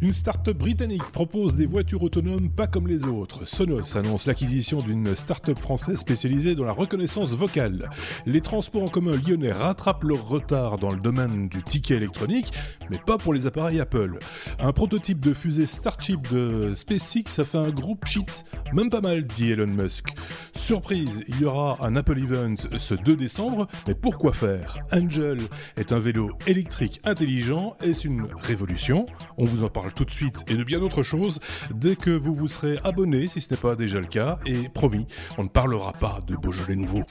Une start-up britannique propose des voitures autonomes pas comme les autres. Sonos annonce l'acquisition d'une start-up française spécialisée dans la reconnaissance vocale. Les transports en commun lyonnais rattrapent leur retard dans le domaine du ticket électronique, mais pas pour les appareils Apple. Un prototype de fusée Starship de SpaceX a fait un groupe cheat, même pas mal, dit Elon Musk. Surprise, il y aura un Apple Event ce 2 décembre, mais pourquoi faire? Angel est un vélo électrique intelligent, est-ce une révolution? On vous en parle tout de suite et de bien d'autres choses dès que vous vous serez abonné, si ce n'est pas déjà le cas, et promis, on ne parlera pas de Beaujolais nouveau.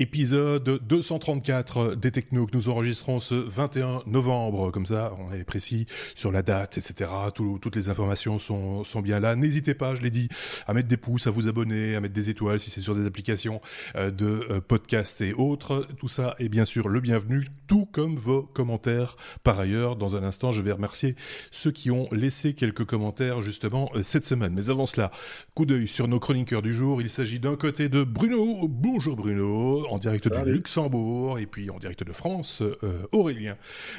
Épisode 234 des Technos que nous enregistrons ce 21 novembre. Comme ça, on est précis sur la date, etc. toutes les informations sont, sont bien là. N'hésitez pas, je l'ai dit, à mettre des pouces, à vous abonner, à mettre des étoiles si c'est sur des applications euh, de euh, podcast et autres. Tout ça est bien sûr le bienvenu, tout comme vos commentaires. Par ailleurs, dans un instant, je vais remercier ceux qui ont laissé quelques commentaires justement euh, cette semaine. Mais avant cela, coup d'œil sur nos chroniqueurs du jour. Il s'agit d'un côté de Bruno. Bonjour Bruno en direct du Luxembourg et puis en direct de France, euh, Aurélien,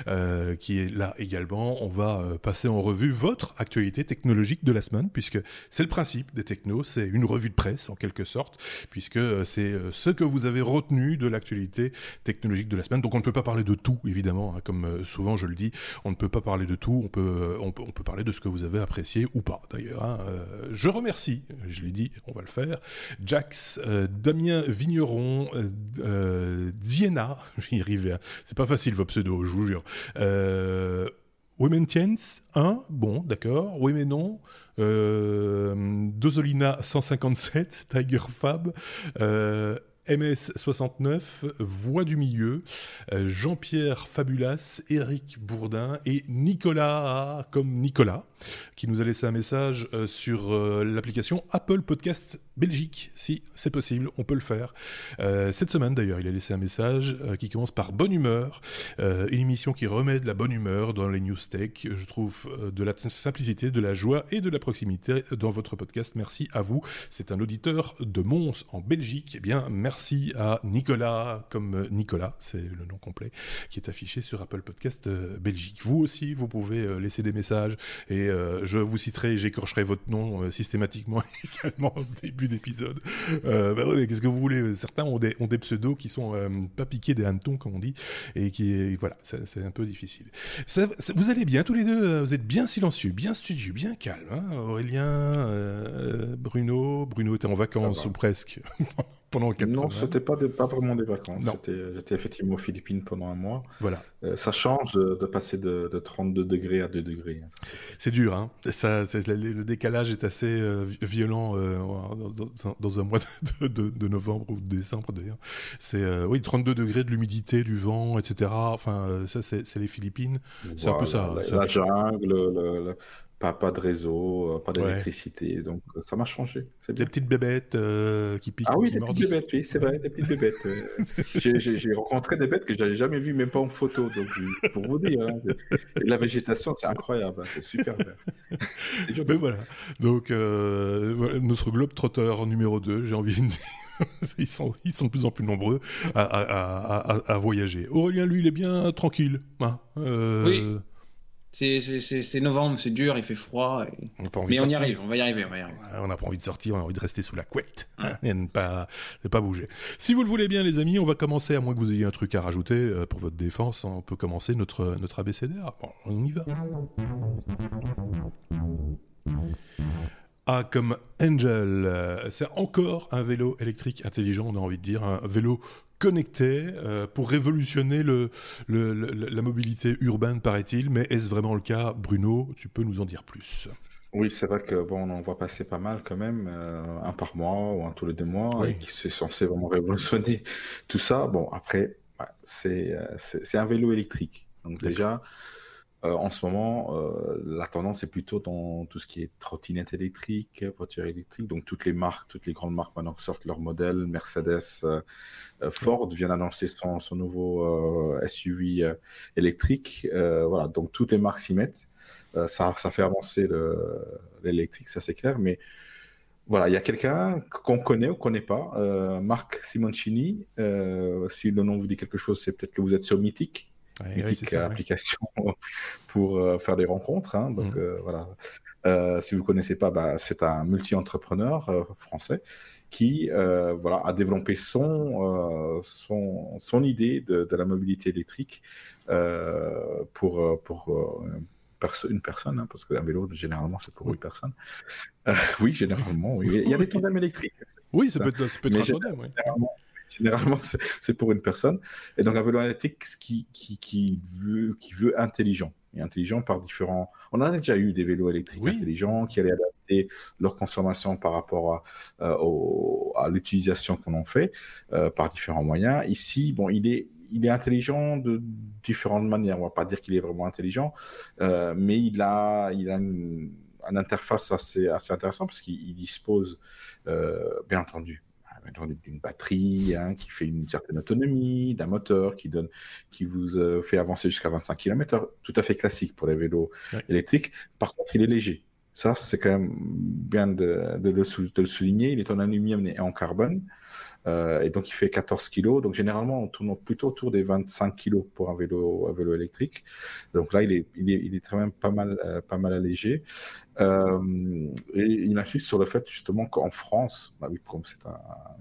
euh, qui est là également. On va euh, passer en revue votre actualité technologique de la semaine, puisque c'est le principe des technos, c'est une revue de presse en quelque sorte, puisque c'est ce que vous avez retenu de l'actualité technologique de la semaine. Donc on ne peut pas parler de tout, évidemment, hein, comme souvent je le dis, on ne peut pas parler de tout, on peut, on peut, on peut parler de ce que vous avez apprécié ou pas d'ailleurs. Hein. je remercie, je l'ai dit, on va le faire, Jax, Damien Vigneron, euh, Diana, je vais y arriver, hein. c'est pas facile vos pseudos, je vous jure. Euh, Women Tiens, 1, bon, d'accord. Mais non. Euh, Dozolina 157, Tiger Fab, euh, MS69, Voix du Milieu, euh, Jean-Pierre Fabulas, Eric Bourdin et Nicolas, comme Nicolas, qui nous a laissé un message euh, sur euh, l'application Apple Podcast Belgique. Si, c'est possible, on peut le faire. cette semaine d'ailleurs, il a laissé un message qui commence par Bonne Humeur, une émission qui remet de la bonne humeur dans les news tech. Je trouve de la simplicité, de la joie et de la proximité dans votre podcast. Merci à vous. C'est un auditeur de Mons en Belgique. Eh bien, merci à Nicolas, comme Nicolas, c'est le nom complet, qui est affiché sur Apple Podcast euh, Belgique. Vous aussi, vous pouvez euh, laisser des messages et euh, je vous citerai, j'écorcherai votre nom systématiquement également au début d'épisode. bah ouais, qu'est-ce que vous voulez? Certains ont des, ont des pseudos qui sont pas piqués des hannetons, comme on dit, et qui, voilà, c'est un peu difficile. vous allez bien tous les deux? Vous êtes bien silencieux, bien studieux, bien calme. Hein Aurélien, Bruno, Bruno était en vacances ou presque. pendant quatre non, c'était pas, pas vraiment des vacances. J'étais effectivement aux Philippines pendant un mois. Voilà. Euh, ça change de, passer de, 32 degrés à 2 degrés. Hein, c'est dur, hein. Ça, le, décalage est assez euh, violent euh, dans, un mois de, novembre ou de décembre d'ailleurs. C'est oui, 32 degrés de l'humidité, du vent, etc. Enfin, ça, c'est les Philippines. C'est un peu ça. La, jungle, le, pas, pas de réseau, euh, pas d'électricité. Donc euh, ça m'a changé. Des petites bébêtes euh, qui piquent. Ah oui, des petites bébêtes, oui, c'est vrai, des petites bébêtes. J'ai rencontré des bêtes que je n'avais jamais vues, même pas en photo. Donc pour vous dire, hein, la végétation, c'est incroyable, hein, c'est super vert. Mais voilà. Donc notre globe trotteur numéro 2, j'ai envie de dire. ils, sont, ils sont de plus en plus nombreux à, à, à, à voyager. Aurélien, lui, il est bien tranquille. Hein, oui. C'est novembre, c'est dur, il fait froid. Mais on y arrive, on va y arriver. On n'a pas envie de sortir, on a envie de rester sous la couette hein, et ne pas, pas bouger. Si vous le voulez bien, les amis, on va commencer, à moins que vous ayez un truc à rajouter euh, pour votre défense, on peut commencer notre, notre ABCDR. Bon, on y va. Ah, comme Angel, euh, c'est encore un vélo électrique intelligent, on a envie de dire, un vélo connecté euh, pour révolutionner le, la mobilité urbaine, paraît-il. Mais est-ce vraiment le cas Bruno, tu peux nous en dire plus oui, c'est vrai que bon, on en voit passer pas mal quand même, euh, un par mois ou un tous les deux mois, et qui c'est censé vraiment révolutionner tout ça. Bon, après, c'est c'est un vélo électrique. Donc déjà, euh, en ce moment, euh, la tendance est plutôt dans tout ce qui est trottinette électrique, voiture électrique. Donc toutes les marques, toutes les grandes marques maintenant sortent leur modèle. Mercedes, euh, Ford vient d'annoncer son, son, nouveau SUV électrique. voilà, donc toutes les marques s'y mettent. ça, ça fait avancer l'électrique, ça c'est clair. Mais voilà, il y a quelqu'un qu'on connaît ou qu'on connaît pas, Marc Simoncini. Si le nom vous dit quelque chose, c'est peut-être que vous êtes sur Mythic. Mythic, application pour euh, faire des rencontres. Hein, donc mhm. voilà. si vous connaissez pas, bah, c'est un multi-entrepreneur français qui voilà, a développé son, son, son idée de, de, la mobilité électrique pour, pour une personne, hein, parce qu'un vélo, généralement, c'est pour une personne. Euh, oui, généralement, oui. Il y a des tandems électriques. Oui, ça, peut être, ça peut être un tandem, généralement c'est pour une personne. Et donc, un vélo électrique qui, qui, qui, veut, qui veut intelligent. Et intelligent par différents. On a déjà eu des vélos électriques intelligents qui allaient adapter leur consommation par rapport à, euh, à l'utilisation qu'on en fait euh, par différents moyens. Ici, bon, il est il est intelligent de différentes manières. On va pas dire qu'il est vraiment intelligent, euh, mais il a, il a une, interface assez, assez intéressante parce qu'il dispose, euh, bien entendu, d'une batterie hein, qui fait une certaine autonomie, d'un moteur qui donne, qui vous euh, fait avancer jusqu'à 25 km/h, tout à fait classique pour les vélos électriques. Par contre, il est léger. Ça, c'est quand même bien de, de, le souligner. Il est en aluminium et en carbone. Euh, et donc, il fait 14 kg. Donc, généralement, on tourne plutôt autour des 25 kg pour un vélo, un vélo électrique. Donc là, il est, il est, il est quand même pas mal, euh, pas mal allégé. Euh, et il insiste sur le fait, justement, qu'en France, bah oui, comme c'est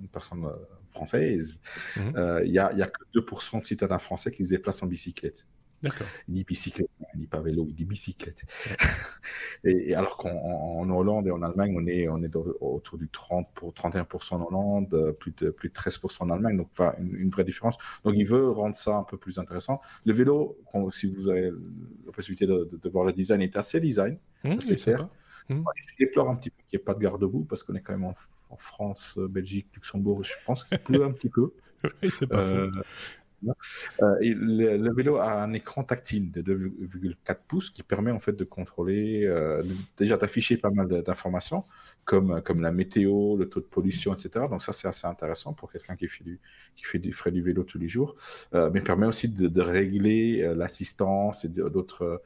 une personne française, mmh. il n'y a, y a que 2% de citadins français qui se déplacent en bicyclette. Dit bicyclette, dit pas vélo, dit bicyclette. et, alors qu'en Hollande et en Allemagne, on est, on est autour du 30 pour 31% en Hollande, plus de, plus de 13% en Allemagne, donc enfin, une, vraie différence. Donc il veut rendre ça un peu plus intéressant. Le vélo, si vous avez la possibilité de, voir le design, est assez design, mmh, ça c'est clair. Mmh. Je déplore un petit peu qu'il n'y ait pas de garde-boue parce qu'on est quand même en, France, Belgique, Luxembourg, je pense qu'il pleut un petit peu. oui, c'est pas euh, euh, et le, vélo a un écran tactile de 2,4 pouces qui permet en fait de contrôler, euh, déjà d'afficher pas mal d'informations comme, comme la météo, le taux de pollution, etc. Donc ça c'est assez intéressant pour quelqu'un qui fait du, qui fait du, ferait du vélo tous les jours, euh, mais permet aussi de, de régler l'assistance et d'autres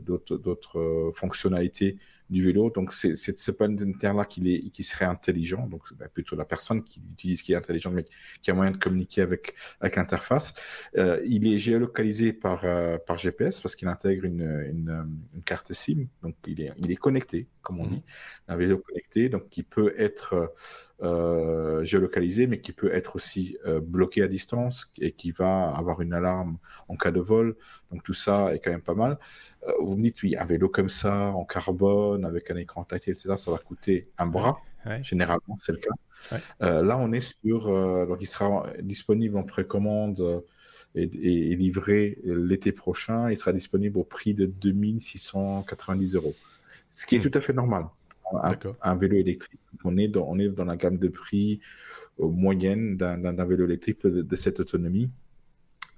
d'autres fonctionnalités du vélo. Donc, c'est ce point de là qui, qui serait intelligent. Donc, bah, plutôt la personne qui utilise qui est intelligente, mais qui a moyen de communiquer avec, avec l'interface. Euh, il est géolocalisé par, euh, par GPS parce qu'il intègre une, une, une, carte SIM. Donc, il est, il est connecté, comme on mmh. dit. Un vélo connecté, donc qui peut être euh, géolocalisé, mais qui peut être aussi euh, bloqué à distance et qui va avoir une alarme en cas de vol. Donc tout ça est quand même pas mal. Euh, vous me dites, oui, un vélo comme ça, en carbone, avec un écran tactile, etc., ça va coûter un bras. Généralement, c'est le cas. là, on est sur. donc, il sera disponible en précommande et, livré l'été prochain. Il sera disponible au prix de 2690 euros. Ce qui est hmm. tout à fait normal un, vélo électrique. On est, dans, on est dans la gamme de prix euh, moyenne d'un vélo électrique de, cette autonomie.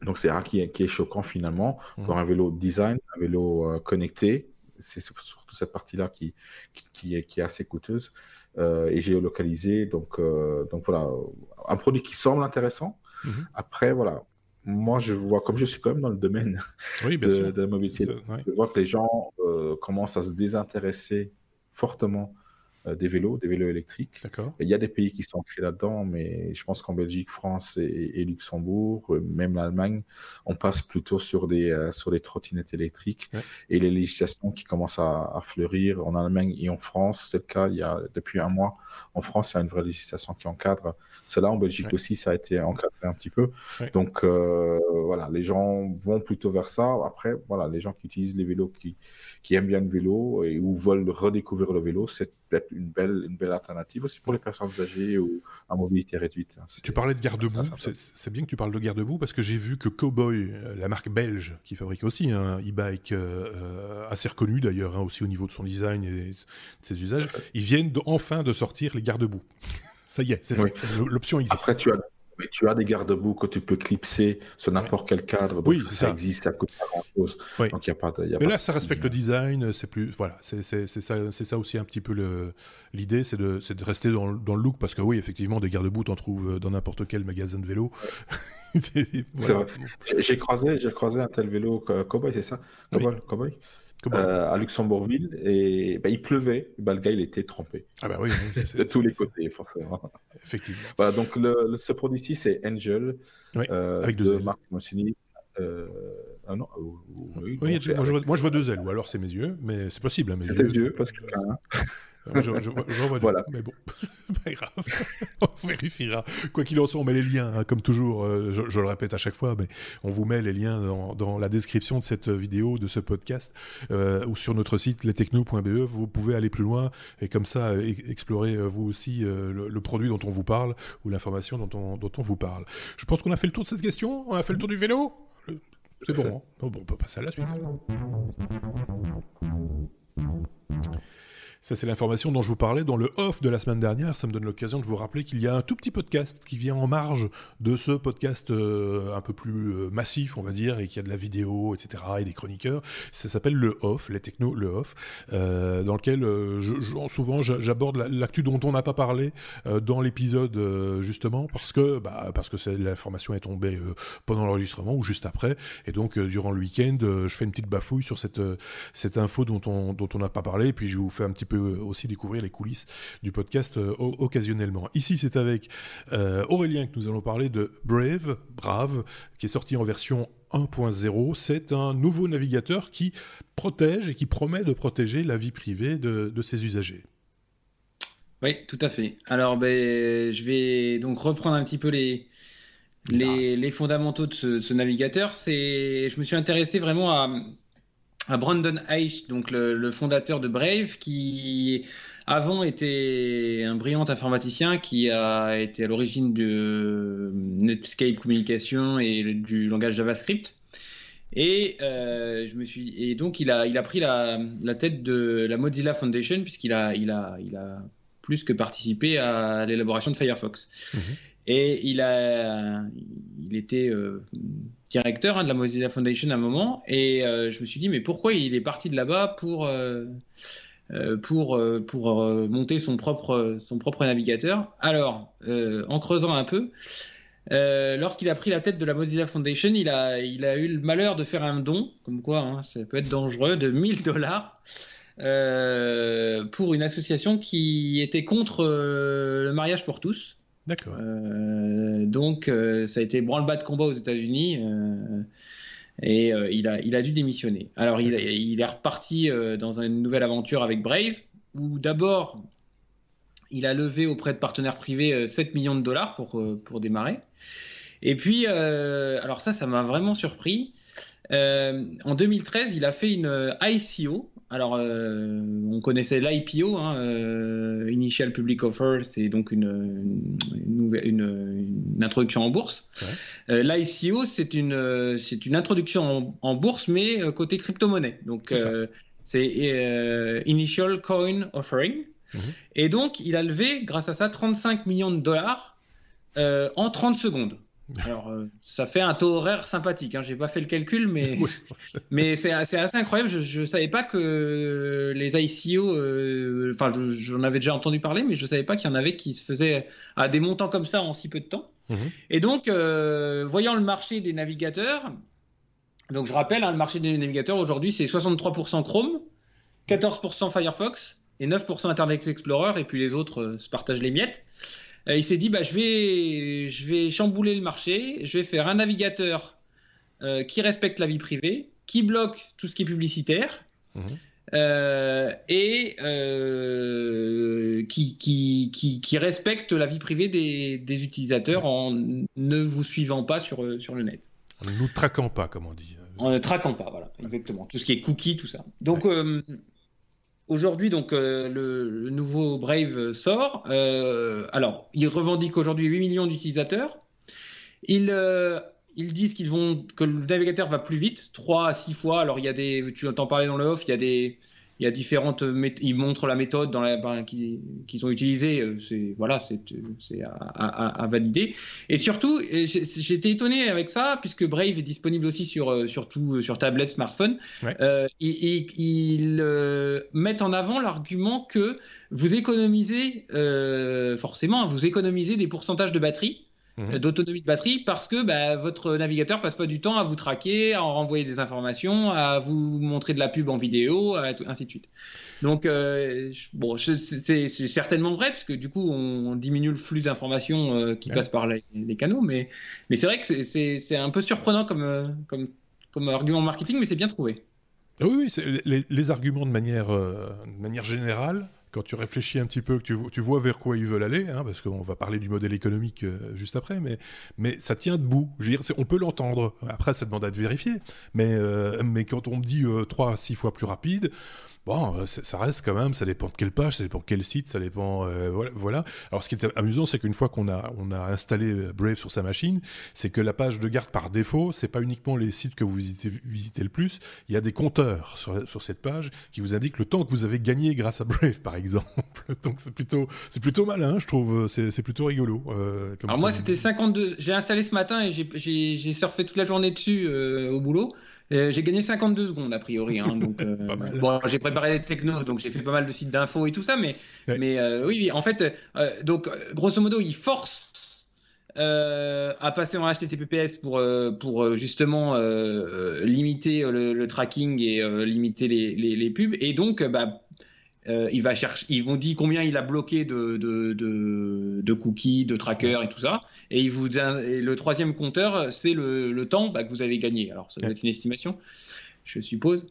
Donc c'est ça qui est, qui est choquant finalement mmh. pour un vélo design, un vélo euh, connecté. C'est surtout cette partie-là qui, qui, est, qui est assez coûteuse euh, et géolocalisée. Donc, donc voilà, un produit qui semble intéressant. Mmh. Après, voilà, moi je vois, comme je suis quand même dans le domaine de, la mobilité, je vois que les gens commencent à se désintéresser fortement des vélos, des vélos électriques. Il y a des pays qui sont ancrés là-dedans, mais je pense qu'en Belgique, France et, Luxembourg, euh, même l'Allemagne, on passe plutôt sur des, euh, sur des trottinettes électriques. Et les législations qui commencent à, fleurir en Allemagne et en France, c'est le cas il y a depuis un mois. En France, il y a une vraie législation qui encadre cela. En Belgique aussi, ça a été encadré un petit peu. Donc voilà, les gens vont plutôt vers ça. Après, voilà, les gens qui utilisent les vélos, qui, qui aiment bien le vélo et ou veulent redécouvrir le vélo, c'est peut-être une belle, une belle alternative aussi pour les personnes âgées ou à mobilité réduite. Hein. Tu parlais de garde-boue, c'est bien que tu parles de garde-boue parce que j'ai vu que Cowboy, euh, la marque belge qui fabrique aussi un e-bike euh, euh, assez reconnu d'ailleurs, hein, aussi au niveau de son design et de ses usages, ils viennent enfin de sortir les garde-boue. Ça y est, c'est l'option existe. Après, tu as mais tu as des garde-boue que tu peux clipser sur n'importe quel cadre. oui, ça, existe, ça coûte pas grand-chose. Donc il y a pas. mais là, ça respecte le design. C'est plus, voilà, c'est ça, c'est ça aussi un petit peu l'idée, c'est de, de, rester dans, dans, le look parce que oui, effectivement, des garde-boue, t'en trouves dans n'importe quel magasin de vélo. J'ai croisé, j'ai croisé un tel vélo Cowboy, c'est ça, Cowboy, Cowboy? À Luxembourgville et bah, il pleuvait. Bah, le gars, il était trempé. Ah bah oui, de tous les côtés, forcément. Effectivement. Voilà, donc le, ce produit-ci, c'est Angel avec deux de Marc Simoncini. Ah non, oui, moi, je vois, moi, je vois, deux ailes, ou alors c'est mes yeux, mais c'est possible. Hein, c'est tes yeux, parce que. je, je, je, vois voilà. mais bon, pas grave. on vérifiera. Quoi qu'il en soit, on met les liens, hein, comme toujours. Euh, je, le répète à chaque fois, mais on vous met les liens dans, dans la description de cette vidéo, de ce podcast, euh, ou sur notre site lestechno.be. Vous pouvez aller plus loin et comme ça e, explorer euh, vous aussi le, le, produit dont on vous parle ou l'information dont on, dont on vous parle. Je pense qu'on a fait le tour de cette question. On a fait le tour du vélo. C'est bon, hein. bon, on peut passer à la suite. Ça, c'est l'information dont je vous parlais dans le off de la semaine dernière. Ça me donne l'occasion de vous rappeler qu'il y a un tout petit podcast qui vient en marge de ce podcast euh, un peu plus euh, massif, on va dire, et qui a de la vidéo, etc., et des chroniqueurs. Ça s'appelle le off, les technos, le off, euh, dans lequel souvent j'aborde l'actu dont on n'a pas parlé dans l'épisode, justement, parce que, bah, parce que l'information est tombée pendant l'enregistrement ou juste après. Et donc, durant le week-end, je fais une petite bafouille sur cette, cette info dont on dont on n'a pas parlé, et puis je vous fais un petit peu aussi découvrir les coulisses du podcast euh, occasionnellement. Ici, c'est avec euh, Aurélien que nous allons parler de Brave, Brave, qui est sorti en version 1.0. C'est un nouveau navigateur qui protège et qui promet de protéger la vie privée de, ses usagers. Oui, tout à fait. Alors, ben, je vais donc reprendre un petit peu les, les, fondamentaux de ce, ce navigateur. Je me suis intéressé vraiment à Brandon Eich, donc le, fondateur de Brave, qui avant était un brillant informaticien qui a été à l'origine de Netscape Communication et du langage JavaScript. Et euh, je me suis et donc il a il a pris la, tête de la Mozilla Foundation puisqu'il a il a il a plus que participé à l'élaboration de Firefox. Mhm. Et il a il était euh, directeur hein, de la Mozilla Foundation à un moment, et euh, je me suis dit, mais pourquoi il est parti de là-bas pour, euh, pour, pour monter son propre, son propre navigateur? Alors, en creusant un peu, lorsqu'il a pris la tête de la Mozilla Foundation, il a, il a eu le malheur de faire un don, comme quoi hein, ça peut être dangereux, de 1000 dollars. pour une association qui était contre le mariage pour tous. D'accord. Euh, donc, euh, ça a été branle-bas de combat aux États-Unis. Euh, et il, a, il a dû démissionner. Alors, il, il est reparti dans une nouvelle aventure avec Brave, où d'abord, il a levé auprès de partenaires privés 7 millions de dollars pour, pour démarrer. Et puis, alors ça, ça m'a vraiment surpris. En 2013, il a fait une ICO, alors, euh, on connaissait l'IPO, hein, euh, Initial Public Offer, c'est donc une, une, introduction en bourse. Euh, L'ICO, c'est une, c'est une introduction en, bourse, mais côté crypto-monnaie. Donc, c'est Initial Coin Offering. Mhm. Et donc, il a levé, grâce à ça, 35 millions de dollars en 30 secondes. Alors, euh, ça fait un taux horaire sympathique. Hein. J'ai pas fait le calcul, mais, mais c'est assez, incroyable. Je, ne savais pas que les ICO, euh, enfin, j'en avais déjà entendu parler, mais je savais pas qu'il y en avait qui se faisaient à des montants comme ça en si peu de temps. Mhm. Et donc, euh, voyant le marché des navigateurs, donc je rappelle, hein, le marché des navigateurs aujourd'hui, c'est 63% Chrome, 14% Firefox et 9% Internet Explorer, et puis les autres se partagent les miettes. Euh, il s'est dit bah, je, vais, je vais chambouler le marché, je vais faire un navigateur euh, qui respecte la vie privée, qui bloque tout ce qui est publicitaire. Mhm. Euh, et qui, qui, qui, qui, respecte la vie privée des, des, utilisateurs en ne vous suivant pas sur, sur le net. En ne nous traquant pas, comme on dit. En ne traquant pas, voilà, exactement. Tout ce qui est cookies, tout ça. Donc, Aujourd'hui, donc, euh, le, nouveau Brave sort. Euh, alors, ils revendiquent aujourd'hui 8 millions d'utilisateurs. Ils, euh, ils disent qu'ils vont, que le navigateur va plus vite, 3 à 6 fois. Alors, il y a des, tu entends parler dans le off, il y a des, il y a différentes ils montrent la méthode dans la, ben, qu'ils ont utilisée euh, c'est voilà c'est à, à, valider. Et surtout j'étais étonné avec ça puisque Brave est disponible aussi sur euh, surtout euh, sur tablette smartphone. Euh, ils, ils mettent en avant l'argument que vous économisez forcément vous économisez des pourcentages de batterie mhm. d'autonomie de batterie parce que bah, votre navigateur passe pas du temps à vous traquer, à en renvoyer des informations, à vous montrer de la pub en vidéo, ainsi de suite. Donc, euh, bon, c'est certainement vrai, puisque du coup, on, diminue le flux d'informations euh, qui passe par les, canaux, mais, mais c'est vrai que c'est un peu surprenant comme, euh, comme, comme argument marketing, mais c'est bien trouvé. Oui, oui les, les, arguments de manière, de manière générale, quand tu réfléchis un petit peu, que tu, vois vers quoi ils veulent aller, hein, parce qu'on va parler du modèle économique juste après, mais, ça tient debout. On peut l'entendre. Après, ça demande à être vérifié. Mais, mais quand on me dit 3 à 6 fois plus rapide, bon, euh, ça reste quand même, ça dépend de quelle page, ça dépend de quel site, ça dépend, euh, voilà, Alors, ce qui est amusant, c'est qu'une fois qu'on a, on a installé Brave sur sa machine, c'est que la page de garde par défaut, c'est pas uniquement les sites que vous visitez, visitez le plus, il y a des compteurs sur, sur, cette page qui vous indiquent le temps que vous avez gagné grâce à Brave, par exemple. Donc, c'est plutôt, c'est plutôt malin, je trouve, c'est plutôt rigolo. Euh, Alors, moi, c'était 52, j'ai installé ce matin et j'ai surfé toute la journée dessus au boulot. Euh, j'ai gagné 52 secondes a priori. Hein, donc, euh, bon, j'ai préparé les technos, donc j'ai fait pas mal de sites d'infos et tout ça, mais, mais euh, oui, en fait, donc grosso modo, il force à passer en HTTPS pour, pour justement limiter le, tracking et limiter les, les, les, pubs, et donc bah, euh, il va chercher, ils vont dire combien il a bloqué de, de, de, cookies, de trackers et tout ça. Et, il vous, le troisième compteur, c'est le, le, temps bah, que vous avez gagné. Alors, ça doit être une estimation je suppose.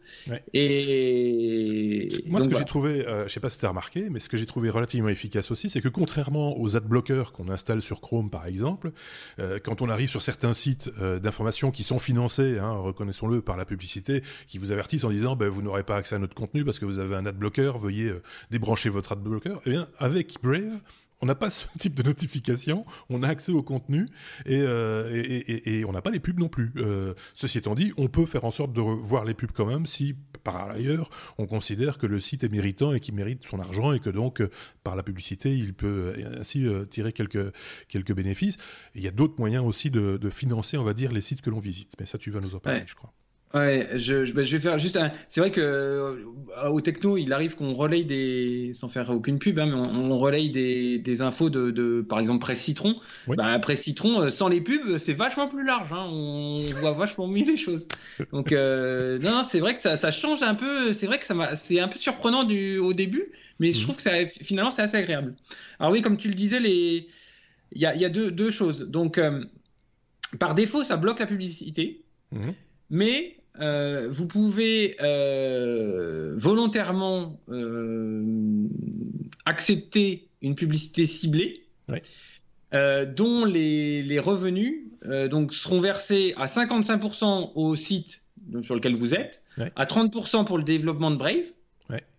Et moi, ce que j'ai trouvé, je euh, je sais pas si tu as remarqué, mais ce que j'ai trouvé relativement efficace aussi, c'est que contrairement aux adblockers qu'on installe sur Chrome, par exemple, euh, quand on arrive sur certains sites euh, d'information qui sont financés, hein, reconnaissons-le, par la publicité, qui vous avertissent en disant, ben, vous n'aurez pas accès à notre contenu parce que vous avez un adblocker, veuillez débrancher votre adblocker. Eh bien, avec Brave, on n'a pas ce type de notification, on a accès au contenu et, euh, on n'a pas les pubs non plus. Euh, ceci étant dit, on peut faire en sorte de voir les pubs quand même si, par ailleurs, on considère que le site est méritant et qu'il mérite son argent et que donc, euh, par la publicité, il peut ainsi tirer quelques, quelques bénéfices. il y a d'autres moyens aussi de, financer, on va dire, les sites que l'on visite. Mais ça, tu vas nous en parler, je crois. Ouais, je, bah, je, vais faire juste un. C'est vrai que euh, au techno, il arrive qu'on relaye des, sans faire aucune pub, hein, mais on, relaye des, des infos de, de, par exemple, Presse Citron. Bah, Presse Citron, euh, sans les pubs, c'est vachement plus large. Hein, on voit vachement mieux les choses. Donc, euh, non, non c'est vrai que ça, ça, change un peu. C'est vrai que ça c'est un peu surprenant du, au début, mais je mhm. trouve que ça, finalement, c'est assez agréable. Alors oui, comme tu le disais, les, il y a, y a deux, deux, choses. Donc, par défaut, ça bloque la publicité. Mhm. Mais euh, vous pouvez euh, volontairement euh, accepter une publicité ciblée, dont les, revenus donc seront versés à 55% au site sur lequel vous êtes, à 30% pour le développement de Brave,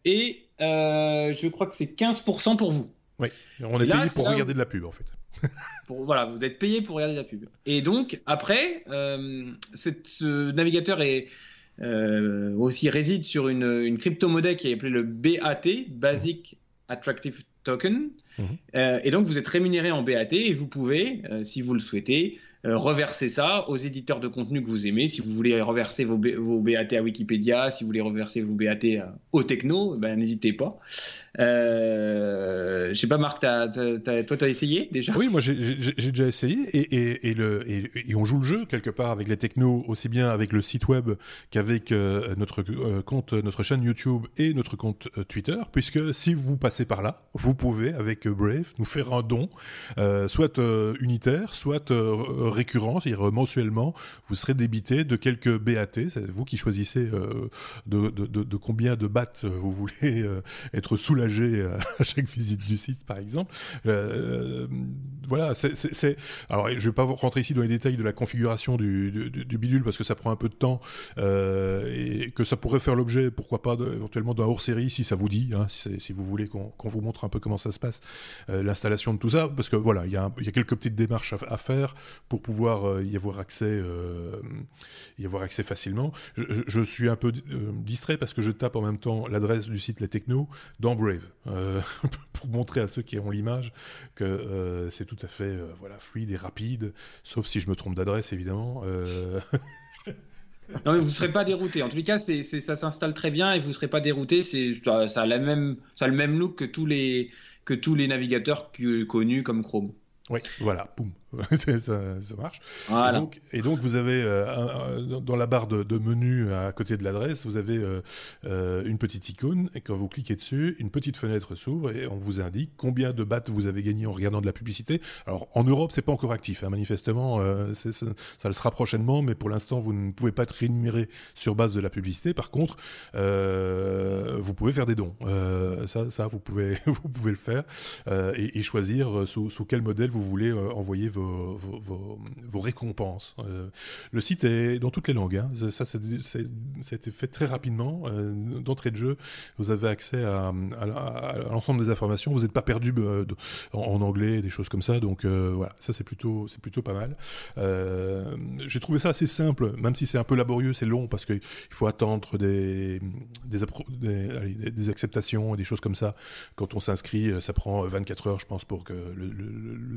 et je crois que c'est 15% pour vous. Oui, on est payé pour regarder de la pub en fait. voilà, vous êtes payé pour regarder la pub. Et donc, après, euh, ce navigateur est, euh, aussi réside sur une, une crypto-monnaie qui est appelée le BAT, Basic Attractive Token. Mhm. Euh, et donc, vous êtes rémunéré en BAT et vous pouvez, si vous le souhaitez, reverser ça aux éditeurs de contenu que vous aimez. Si vous voulez reverser vos, vos BAT à Wikipédia, si vous voulez reverser vos BAT au techno, ben, n'hésitez pas. Euh, je sais pas, Marc, toi, tu as essayé déjà? Oui, moi j'ai déjà essayé et, on joue le jeu quelque part avec les technos, aussi bien avec le site web qu'avec euh, notre euh, compte, notre chaîne YouTube et notre compte Twitter, puisque si vous passez par là, vous pouvez avec Brave nous faire un don, soit unitaire, soit récurrent, c'est-à-dire mensuellement, vous serez débité de quelques BAT. C'est vous qui choisissez euh, de, combien de BAT vous voulez euh, être soulagé à chaque visite du site, par exemple. Euh, voilà, c'est. Alors, je vais pas rentrer ici dans les détails de la configuration du, du, bidule parce que ça prend un peu de temps et que ça pourrait faire l'objet, pourquoi pas, éventuellement d'un hors-série si ça vous dit, hein, si, vous voulez qu'on vous montre un peu comment ça se passe, l'installation de tout ça, parce que voilà, il y, a quelques petites démarches à, faire pour pouvoir euh, y avoir accès, euh, y avoir accès facilement. Je, suis un peu euh, distrait parce que je tape en même temps l'adresse du site La Techno dans Brave pour montrer à ceux qui ont l'image que c'est tout à fait voilà fluide et rapide, sauf si je me trompe d'adresse évidemment. Non, mais vous ne serez pas dérouté. En les cas, c'est, ça s'installe très bien et vous ne serez pas dérouté. C'est, ça, a la même, ça a le même look que tous les, que tous les navigateurs connus comme Chrome. Oui, voilà, boum. ça, ça, marche. Et, donc, vous avez euh, dans la barre de, menu à côté de l'adresse, vous avez euh, euh, une petite icône et quand vous cliquez dessus, une petite fenêtre s'ouvre et on vous indique combien de bahts vous avez gagné en regardant de la publicité. Alors en Europe, c'est pas encore actif, hein, manifestement, ça, ça, le sera prochainement, mais pour l'instant, vous ne pouvez pas être rémunéré sur base de la publicité. Par contre, vous pouvez faire des dons. ça, ça, vous pouvez, vous pouvez le faire et, et, choisir sous, sous, quel modèle vous voulez envoyer vos récompenses. Euh, le site est dans toutes les langues. Hein. Ça, ça, a été fait très rapidement. Euh, d'entrée de jeu, vous avez accès à, l'ensemble des informations. Vous n'êtes pas perdu euh, en, anglais, des choses comme ça. Donc voilà, ça c'est plutôt, plutôt pas mal. J'ai trouvé ça assez simple, même si c'est un peu laborieux, c'est long parce qu'il faut attendre des, acceptations et des choses comme ça. Quand on s'inscrit, ça prend 24 heures, je pense, pour que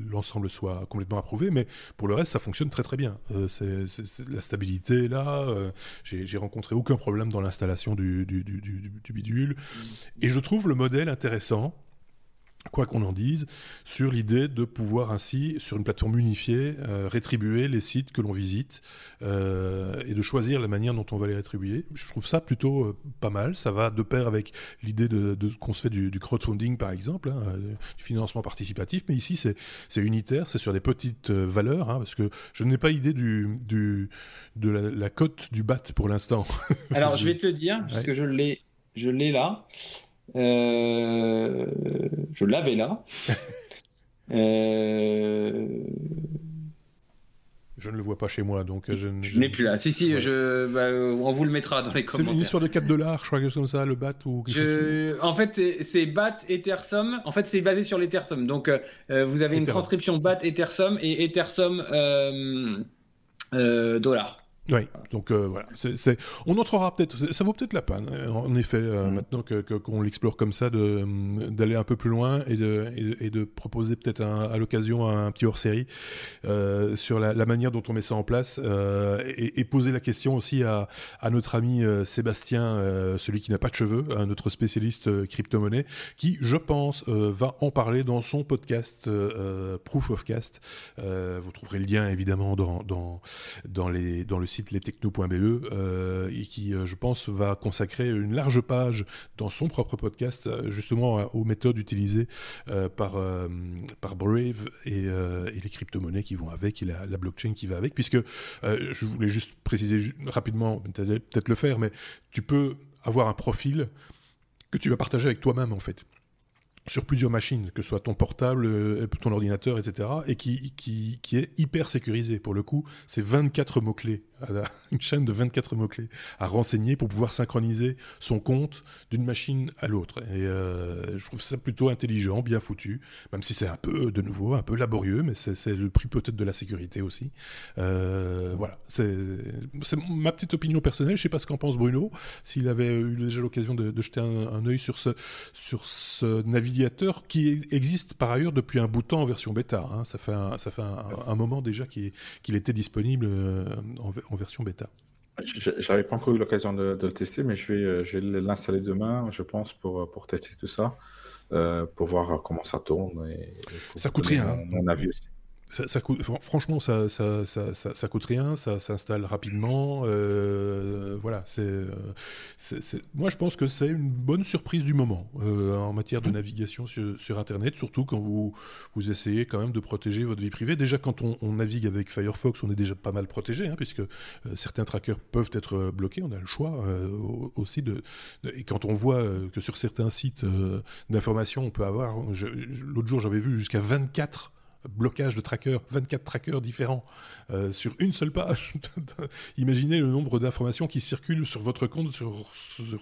l'ensemble soit complètement approuvé, mais pour le reste, ça fonctionne très très bien. Euh, c'est, la stabilité là, euh, j'ai, rencontré aucun problème dans l'installation du, du, du bidule, et je trouve le modèle intéressant quoi qu'on en dise, sur l'idée de pouvoir ainsi, sur une plateforme unifiée, euh, rétribuer les sites que l'on visite euh, et de choisir la manière dont on va les rétribuer. Je trouve ça plutôt euh, pas mal. Ça va de pair avec l'idée de, qu'on se fait du, crowdfunding, par exemple, hein, du financement participatif. Mais ici, c'est unitaire, c'est sur des petites valeurs, hein, parce que je n'ai pas idée du, du de la, cote du BAT pour l'instant. Alors, je vais te le dire, parce que je l'ai, je l'ai là. Euh, je l'avais là. Euh, je ne le vois pas chez moi, donc je, je, n'ai plus là. Si, si, je, bah, on vous le mettra dans les commentaires. C'est une histoire de 4 dollars, je crois, que comme ça, le BAT ou quelque chose. En fait, c'est BAT, Ethersum. En fait, c'est basé sur l'Ethersum. Donc, euh, vous avez une transcription BAT, Ethersum et Ethersum euh, dollar. Oui, donc euh, voilà, on entrera peut-être, ça vaut peut-être la peine, hein, en effet, euh, mm. maintenant que, qu'on l'explore comme ça, de, d'aller un peu plus loin et de, et, de proposer peut-être à l'occasion un petit hors-série euh, sur la, manière dont on met ça en place et, poser la question aussi à, à notre ami Sébastien, celui qui n'a pas de cheveux, notre spécialiste crypto-monnaie, qui, je pense, va en parler dans son podcast Proof of Cast. vous trouverez le lien évidemment dans, dans, dans, les, dans le site lestechno.be euh, et qui, euh, je pense, va consacrer une large page dans son propre podcast euh, justement aux méthodes utilisées par, Brave et, les crypto-monnaies qui vont avec et la, blockchain qui va avec, puisque je voulais juste préciser rapidement, peut-être le faire, mais tu peux avoir un profil que tu vas partager avec toi-même en fait sur plusieurs machines, que ce soit ton portable, euh, ton ordinateur, etc., et qui, qui, qui est hyper sécurisé. Pour le coup, c'est 24 mots-clés, une chaîne de 24 mots-clés à renseigner pour pouvoir synchroniser son compte d'une machine à l'autre. Et euh, je trouve ça plutôt intelligent, bien foutu, même si c'est un peu, de nouveau, un peu laborieux, mais c'est le prix peut-être de la sécurité aussi. Euh, voilà, c'est ma petite opinion personnelle. Je sais pas ce qu'en pense Bruno, s'il avait eu déjà l'occasion de, de, jeter un, un œil sur ce, sur ce navigateur qui existe par ailleurs depuis un bout de temps en version bêta. Hein. Ça fait un, ça fait un, moment déjà qu'il était disponible euh, en, version bêta. J'avais pas encore eu l'occasion de, le tester, mais je vais, euh, je vais l'installer demain, je pense, pour, pour tester tout ça, euh, pour voir comment ça tourne. Et, ça coûte rien. Mon, mon avis aussi. Ça, coûte, franchement, ça, ça, ça, ça, coûte rien, ça s'installe rapidement. Euh, voilà, c'est, moi je pense que c'est une bonne surprise du moment euh, en matière de mmh. navigation sur, sur, Internet, surtout quand vous, vous essayez quand même de protéger votre vie privée. Déjà, quand on, navigue avec Firefox, on est déjà pas mal protégé, hein, puisque euh, certains trackers peuvent être bloqués. On a le choix aussi de, Et quand on voit que sur certains sites d'information, on peut avoir. L'autre jour, j'avais vu jusqu'à 24 blocage de trackers, 24 trackers différents euh, sur une seule page. Imaginez le nombre d'informations qui circulent sur votre compte, sur,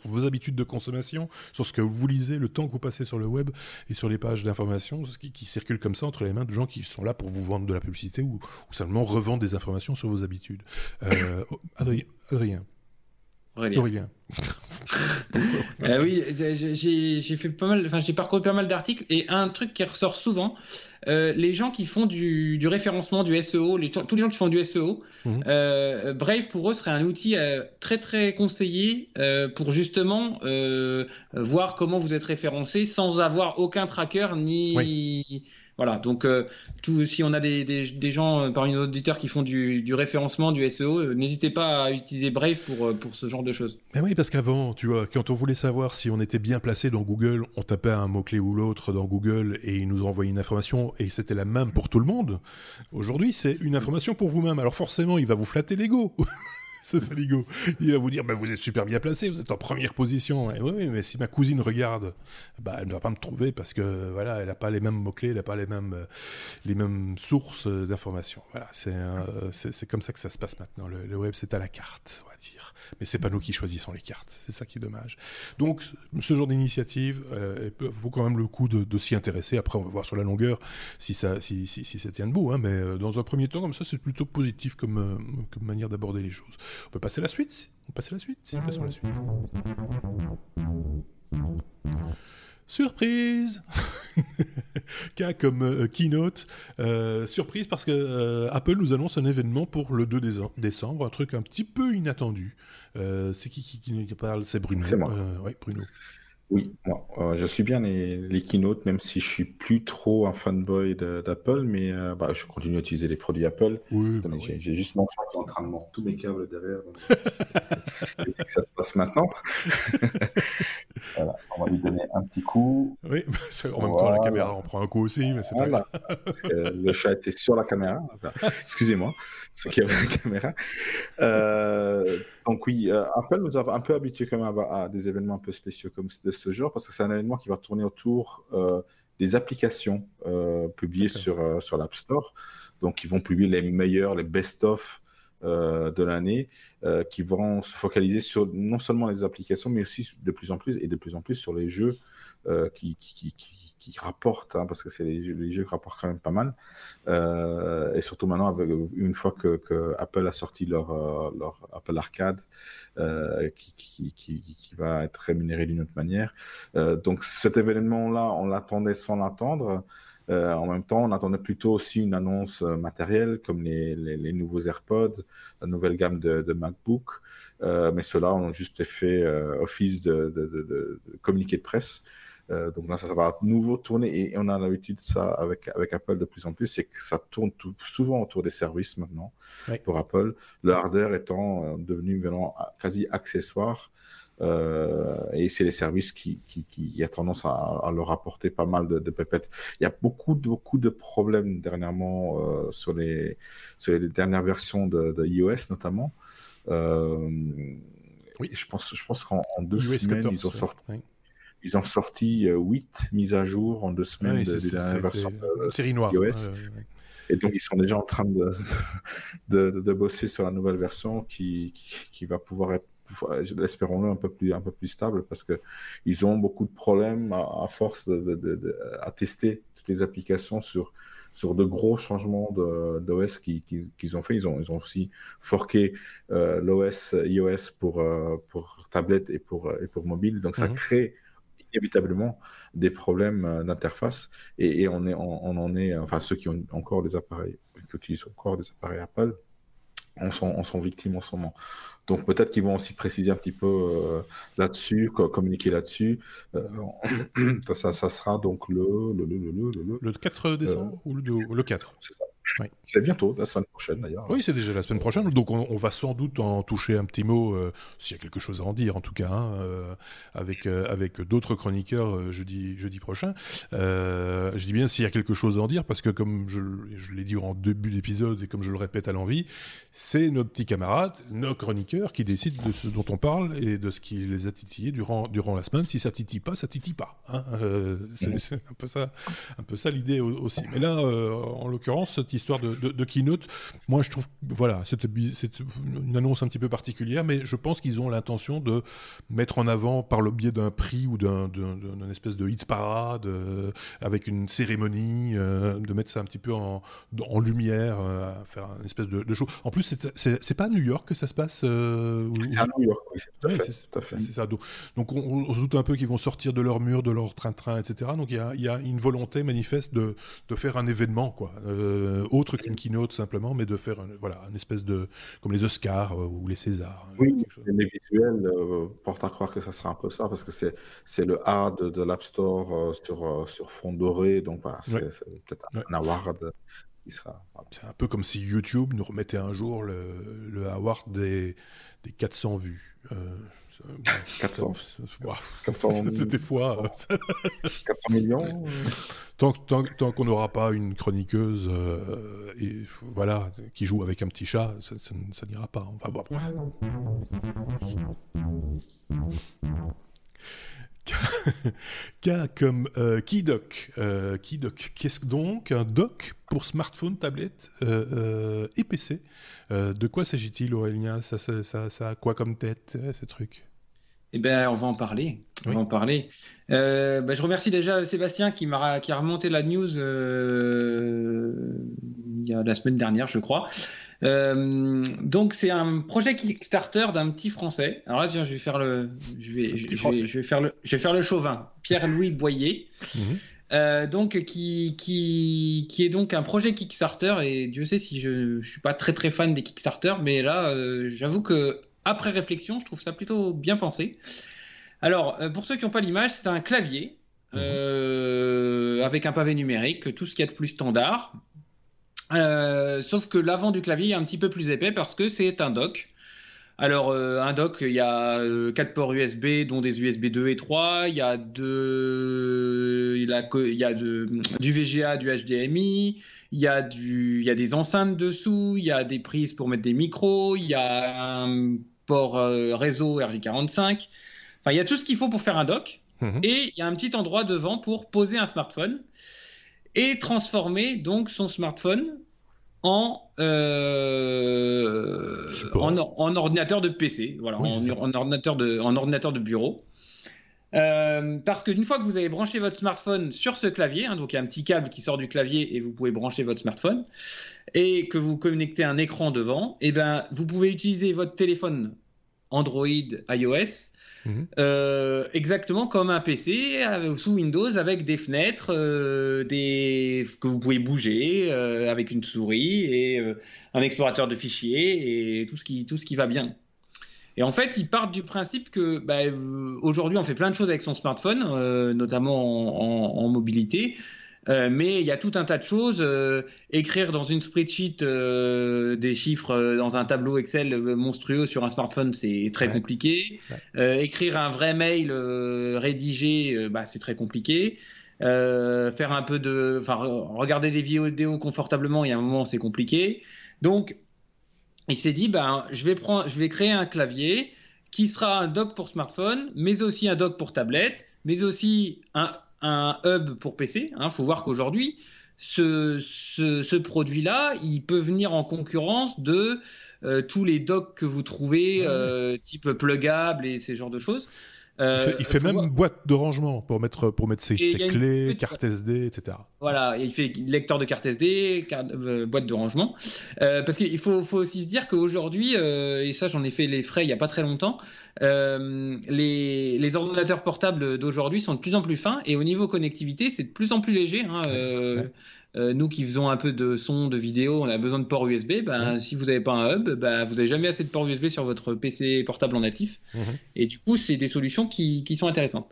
vos habitudes de consommation, sur ce que vous lisez, le temps que vous passez sur le web et sur les pages d'information qui, qui, circulent comme ça entre les mains de gens qui sont là pour vous vendre de la publicité ou, simplement revendre des informations sur vos habitudes. Euh, Adrien. Aurélien. Euh, oui, j'ai fait pas mal, enfin j'ai parcouru pas mal d'articles et un truc qui ressort souvent, euh, les gens qui font du, référencement, du SEO, les, tous les gens qui font du SEO, mhm. euh, Brave pour eux serait un outil très très conseillé pour justement voir comment vous êtes référencé sans avoir aucun tracker ni Voilà, donc euh, tout, si on a des, des, gens euh, parmi nos auditeurs qui font du, référencement, du SEO, euh, n'hésitez pas à utiliser Brave pour, pour ce genre de choses. Mais oui, parce qu'avant, tu vois, quand on voulait savoir si on était bien placé dans Google, on tapait un mot-clé ou l'autre dans Google et il nous envoyait une information et c'était la même pour tout le monde. Aujourd'hui, c'est une information pour vous-même. Alors forcément, il va vous flatter l'ego. ce saligo. Il va vous dire, bah, vous êtes super bien placé, vous êtes en première position. Oui, mais si ma cousine regarde, bah, elle ne va pas me trouver parce que voilà, elle n'a pas les mêmes mots-clés, elle n'a pas les mêmes, euh, les mêmes sources d'informations. Voilà, euh, c'est comme ça que ça se passe maintenant. Le, web, c'est à la carte, on va dire. Mais c'est pas nous qui choisissons les cartes. C'est ça qui est dommage. Donc, ce genre d'initiative euh, vaut quand même le coup de, s'y intéresser. Après, on va voir sur la longueur si ça, si, si, ça tient debout. Hein. mais euh, dans un premier temps, comme ça, c'est plutôt positif comme manière d'aborder les choses. On peut passer à la suite On passe à la suite Passons à la suite. Surprise Cas comme euh, keynote. Euh, surprise parce que euh, Apple nous annonce un événement pour le 2 décembre, un truc un petit peu inattendu. c'est qui, qui, qui, parle? C'est Bruno. C'est moi. oui, Bruno. Oui, moi, euh, je suis bien les, les keynotes, même si je suis plus trop un fanboy d'Apple, mais euh, bah, je continue à utiliser les produits Apple. Oui, bah j'ai juste mon chat qui est en train de mordre tous mes câbles derrière. que ça se passe maintenant. voilà, on va lui donner un petit coup. Oui, en même temps, la caméra en prend un coup aussi, mais c'est pas grave. Parce que le chat était sur la caméra. Excusez-moi, ceux qui avaient la caméra. Euh, donc oui, euh, Apple nous a un peu habitués quand même à, des événements un peu spéciaux comme de ce genre, parce que c'est un événement qui va tourner autour euh, des applications euh, publiées sur, sur l'App Store. Donc ils vont publier les meilleurs, les best-of de l'année, qui vont se focaliser sur non seulement les applications, mais aussi de plus en plus et de plus en plus sur les jeux qui, qui, qui qui rapportent, hein, parce que c'est les, jeux qui rapportent quand même pas mal. Euh, et surtout maintenant, avec, une fois que, Apple a sorti leur, euh, Apple Arcade, euh, qui, qui, qui, qui, va être rémunéré d'une autre manière. donc cet événement-là, on l'attendait sans l'attendre. en même temps, on attendait plutôt aussi une annonce matérielle, comme les, les, nouveaux AirPods, la nouvelle gamme de, MacBook. mais ceux-là ont juste fait office de, communiqué de presse. Euh, donc là, ça, va à nouveau tourner et, on a l'habitude de ça avec, avec Apple de plus en plus, c'est que ça tourne tout, souvent autour des services maintenant pour Apple, le hardware étant euh, devenu vraiment quasi accessoire. Euh, et c'est les services qui, qui, qui, a tendance à, à, leur apporter pas mal de, de pépettes. Il y a beaucoup, beaucoup de problèmes dernièrement euh, sur, les, sur les dernières versions de, de iOS notamment. Euh, oui, je pense, je pense qu'en deux semaines, ils ont sorti. Ils ont sorti 8 euh, mises à jour en deux semaines de, de, la version de, série noire. iOS. Et donc, ils sont déjà en train de, de, de, bosser sur la nouvelle version qui, qui, va pouvoir être, espérons-le, un peu plus, un peu plus stable parce que ils ont beaucoup de problèmes à, force de, à tester toutes les applications sur, sur de gros changements d'OS qu'ils qui, ont fait. Ils ont, ils ont aussi forqué euh, l'OS iOS pour, euh, pour tablette et pour, et pour mobile. Donc, ça mhm. crée inévitablement des problèmes euh, d'interface et, on, est, on, en est, enfin ceux qui ont encore des appareils, qui utilisent encore des appareils Apple, en sont, sont victimes en ce moment. Donc peut-être qu'ils vont aussi préciser un petit peu euh, là-dessus, communiquer là-dessus. Euh, ça, ça, sera donc le le, le, le, le 4 décembre ou le, le 4 C'est ça. C'est bientôt, la semaine prochaine d'ailleurs. Oui, c'est déjà la semaine prochaine. Donc on, va sans doute en toucher un petit mot, euh, s'il y a quelque chose à en dire en tout cas, hein, euh, avec, euh, avec d'autres chroniqueurs jeudi, jeudi prochain. je dis bien s'il y a quelque chose à en dire, parce que comme je, je l'ai dit en début d'épisode et comme je le répète à l'envie, c'est nos petits camarades, nos chroniqueurs qui décident de ce dont on parle et de ce qui les a titillés durant, durant la semaine. Si ça titille pas, ça titille pas. Hein. c'est un peu ça, un peu ça l'idée aussi. Mais là, en l'occurrence, cette histoire de, keynote, moi je trouve, voilà, c'est une annonce un petit peu particulière, mais je pense qu'ils ont l'intention de mettre en avant par le biais d'un prix ou d'un espèce de hit parade euh, avec une cérémonie, euh, de mettre ça un petit peu en, en lumière, euh, faire une espèce de, show. En plus, c'est pas à New York que ça se passe. c'est à New York, oui, c'est ça. Donc, on, se doute un peu qu'ils vont sortir de leur mur, de leur train-train, etc. Donc il y a, y a, une volonté manifeste de, de faire un événement, quoi autre qu'une keynote simplement, mais de faire voilà, une espèce de. comme les Oscars ou les Césars. Oui, les visuels portent à croire que ça sera un peu ça, parce que c'est le A de, de l'App Store sur, sur fond doré, donc voilà, c'est peut-être un award sera. C'est un peu comme si YouTube nous remettait un jour le, le award des, des 400 vues. Euh, 400. 400 C'était fois. 400 millions Tant, tant, tant qu'on n'aura pas une chroniqueuse euh, et, voilà, qui joue avec un petit chat, ça, ça, n'ira pas. Enfin, bon, bref. K comme euh, Keydoc. Euh, Keydoc, qu'est-ce donc Un doc pour smartphone, tablette euh, et PC. de quoi s'agit-il, Aurélien? Ça, ça, ça, a quoi comme tête, ce truc? Eh bien, on va en parler. On va en parler. Bah, je remercie déjà Sébastien qui, m'a, qui a remonté la news il y a la semaine dernière, je crois. Euh, donc c'est un projet Kickstarter d'un petit Français. Alors là, tiens, je vais faire le, je vais, je, vais, faire le, je vais faire le chauvin. Pierre-Louis Boyer. Mhm. Euh, donc qui, qui, qui est donc un projet Kickstarter et Dieu sait si je, ne suis pas très très fan des Kickstarter, mais là, euh, j'avoue que après réflexion, je trouve ça plutôt bien pensé. Alors, pour ceux qui n'ont pas l'image, c'est un clavier mhm. avec un pavé numérique, tout ce qu'il y a de plus standard. Euh, sauf que l'avant du clavier est un petit peu plus épais parce que c'est un dock. Alors, euh, un dock, il y a 4 euh, ports USB, dont des USB 2 et 3. Il y a, deux... il, y a du VGA, du HDMI. Il y, a du... il y a des enceintes dessous. Il y a des prises pour mettre des micros. Il y a un port réseau RJ45. Enfin, il y a tout ce qu'il faut pour faire un dock. Mhm. Et il y a un petit endroit devant pour poser un smartphone et transformer donc son smartphone en, euh, en, ordinateur de PC, voilà, en, ordinateur de, en ordinateur de bureau. Euh, parce qu'une fois que vous avez branché votre smartphone sur ce clavier, hein, donc il y a un petit câble qui sort du clavier et vous pouvez brancher votre smartphone, et que vous connectez un écran devant, et eh ben, vous pouvez utiliser votre téléphone Android, iOS Mhm. Euh, exactement comme un PC euh, sous Windows avec des fenêtres euh, des... que vous pouvez bouger avec une souris et un explorateur de fichiers et tout ce qui, tout ce qui va bien. Et en fait, ils partent du principe que bah, aujourd'hui, on fait plein de choses avec son smartphone, notamment en mobilité. Euh, mais il y a tout un tas de choses. Euh, écrire dans une spreadsheet euh, des chiffres dans un tableau Excel monstrueux sur un smartphone, c'est très compliqué. écrire un vrai mail rédigé, bah, c'est très compliqué. faire un peu de, enfin, regarder des vidéos confortablement, il y a un moment, c'est compliqué. Donc, il s'est dit, ben, je vais prendre, je vais créer un clavier qui sera un dock pour smartphone, mais aussi un dock pour tablette, mais aussi un, un hub pour PC. Il hein. faut voir qu'aujourd'hui, ce, ce, produit-là, il peut venir en concurrence de euh, tous les docks que vous trouvez, euh, type plugable et ces genres de choses. Euh, il fait, même boîte de rangement pour mettre, pour mettre ses, clés, carte SD, etc. Voilà, il fait lecteur de carte SD, boîte de rangement. parce qu'il faut, faut, aussi se dire qu'aujourd'hui, et ça j'en ai fait les frais il n'y a pas très longtemps, euh, les, les, ordinateurs portables d'aujourd'hui sont de plus en plus fins et au niveau connectivité, c'est de plus en plus léger. Hein, euh, euh, nous qui faisons un peu de son, de vidéo, on a besoin de ports USB. Ben, Si vous n'avez pas un hub, ben, vous n'avez jamais assez de ports USB sur votre PC portable en natif. Mhm. Et du coup, c'est des solutions qui, qui, sont intéressantes.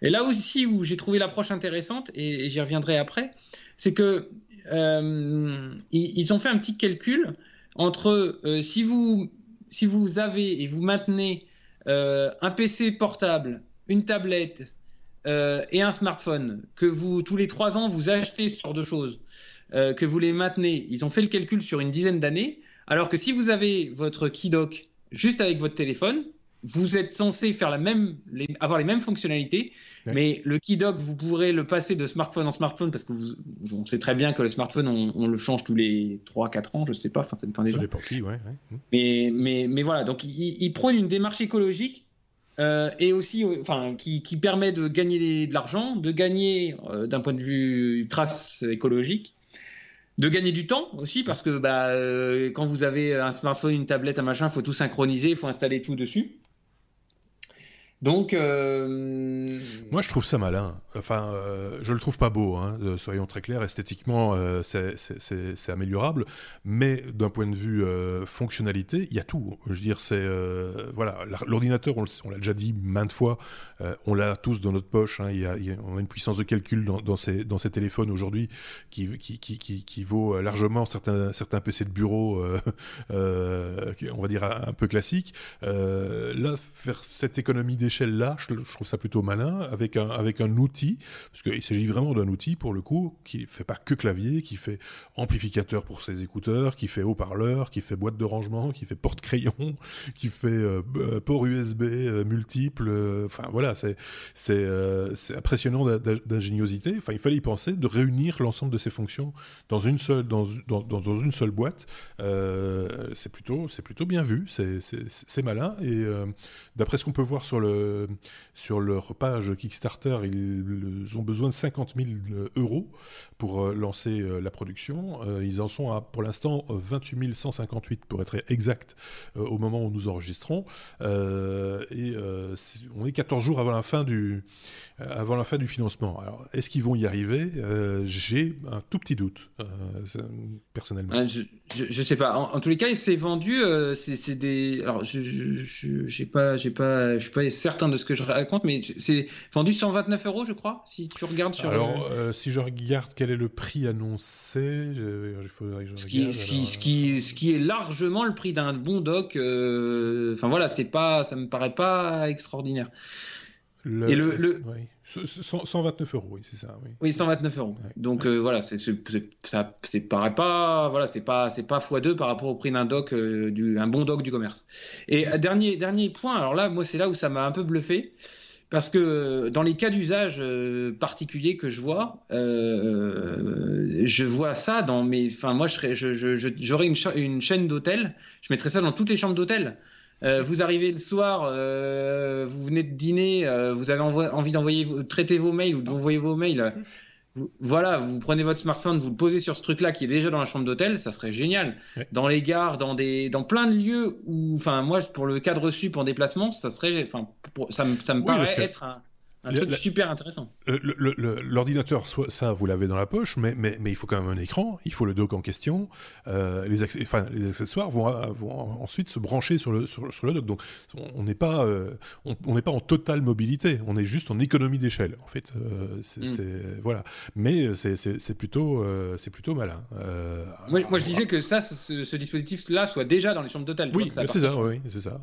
Et là aussi où j'ai trouvé l'approche intéressante, et, j'y reviendrai après, c'est que ils, ont fait un petit calcul entre si vous si vous avez et vous maintenez euh, un PC portable, une tablette euh, et un smartphone que vous, tous les trois ans, vous achetez sur deux choses, euh, que vous les maintenez, ils ont fait le calcul sur une dizaine d'années, alors que si vous avez votre Keydock juste avec votre téléphone, vous êtes censé faire la même, avoir les mêmes fonctionnalités, mais le Keydock, vous pourrez le passer de smartphone en smartphone parce que vous, on sait très bien que le smartphone, on, le change tous les 3-4 ans, je sais pas, enfin, ça dépend des Ça dépend qui, ouais. Mais, mais, mais voilà, donc ils, prônent une démarche écologique euh, et aussi, enfin, qui, permet de gagner de l'argent, de gagner euh, d'un point de vue trace écologique de gagner du temps aussi parce que bah, euh, quand vous avez un smartphone, une tablette, un machin, il faut tout synchroniser, il faut installer tout dessus. Donc, euh, moi, je trouve ça malin. Enfin, euh, je le trouve pas beau. Hein, soyons très clairs. Esthétiquement, euh, c'est améliorable, mais d'un point de vue fonctionnalité, il y a tout. Je veux dire, c'est voilà, l'ordinateur, on l'a déjà dit maintes fois, on l'a tous dans notre poche. Hein, y a, on a une puissance de calcul dans, ces, dans ces téléphones aujourd'hui qui qui, qui, qui, qui, vaut largement certains certains PC de bureau, on va dire un peu classiques. là, faire cette économie des là je, trouve ça plutôt malin, avec un, avec un outil, parce qu'il s'agit vraiment d'un outil, pour le coup, qui fait pas que clavier, qui fait amplificateur pour ses écouteurs, qui fait haut-parleur, qui fait boîte de rangement, qui fait porte-crayon, qui fait euh, euh, port USB euh, multiple. Enfin, voilà, c'est impressionnant d'ingéniosité. Enfin, il fallait y penser, de réunir l'ensemble de ces fonctions dans une seule, dans, dans une seule boîte. c'est plutôt, plutôt bien vu, c'est malin. Et d'après ce qu'on peut voir sur le euh, sur leur page Kickstarter, ils ont besoin de 50 000 euros pour euh, lancer euh, la production. ils en sont à, pour l'instant, 28 158 pour être exact au moment où nous enregistrons. et on est 14 jours avant la fin du, avant la fin du financement. Alors, est-ce qu'ils vont y arriver? J'ai un tout petit doute, personnellement. Je, je, sais pas. En, tous les cas, il s'est vendu. c'est des. Alors, je, je, j'ai pas, je suis pas certain de ce que je raconte, mais c'est vendu 129 euros, je crois, si tu regardes sur. Alors, euh, si je regarde quel est le prix annoncé, ce, qui, ce, qui, ce, qui, est largement le prix d'un bon doc. Euh, enfin voilà, c'est pas, ça me paraît pas extraordinaire. Le, et le, le... 129 euros, oui, c'est ça. Oui. oui, 129 euros. Donc euh, voilà, c'est, ça, c'est paraît pas, voilà, c'est pas, c'est pas x2 par rapport au prix d'un doc, euh, du, un bon doc du commerce. Et dernier, dernier point, alors là, moi, c'est là où ça m'a un peu bluffé. Parce que dans les cas d'usage particuliers que je vois, je vois ça dans mes. Enfin, moi, j'aurais une, chaîne d'hôtel, je mettrais ça dans toutes les chambres d'hôtel. Euh, vous arrivez le soir, euh, vous venez de dîner, euh, vous avez envie d'envoyer, traiter vos mails ou d'envoyer vos mails. Voilà, vous prenez votre smartphone, vous le posez sur ce truc-là qui est déjà dans la chambre d'hôtel, ça serait génial. Dans les gares, dans des, dans plein de lieux où, enfin, moi, pour le cadre reçu pour déplacement, ça serait, enfin, ça, me, ça me paraît être un, un truc super intéressant. L'ordinateur, ça, vous l'avez dans la poche, mais, mais, mais, il faut quand même un écran, il faut le dock en question. Euh, les, enfin, les, accessoires vont, vont, ensuite se brancher sur le, sur, le dock. Donc, on n'est pas, euh, on n'est pas en totale mobilité, on est juste en économie d'échelle, en fait. Euh, mm. voilà. Mais c'est plutôt, c'est plutôt malin. moi, moi je disais que ça, ce, dispositif-là soit déjà dans les chambres d'hôtel. Oui, c'est ça, oui, c'est ça.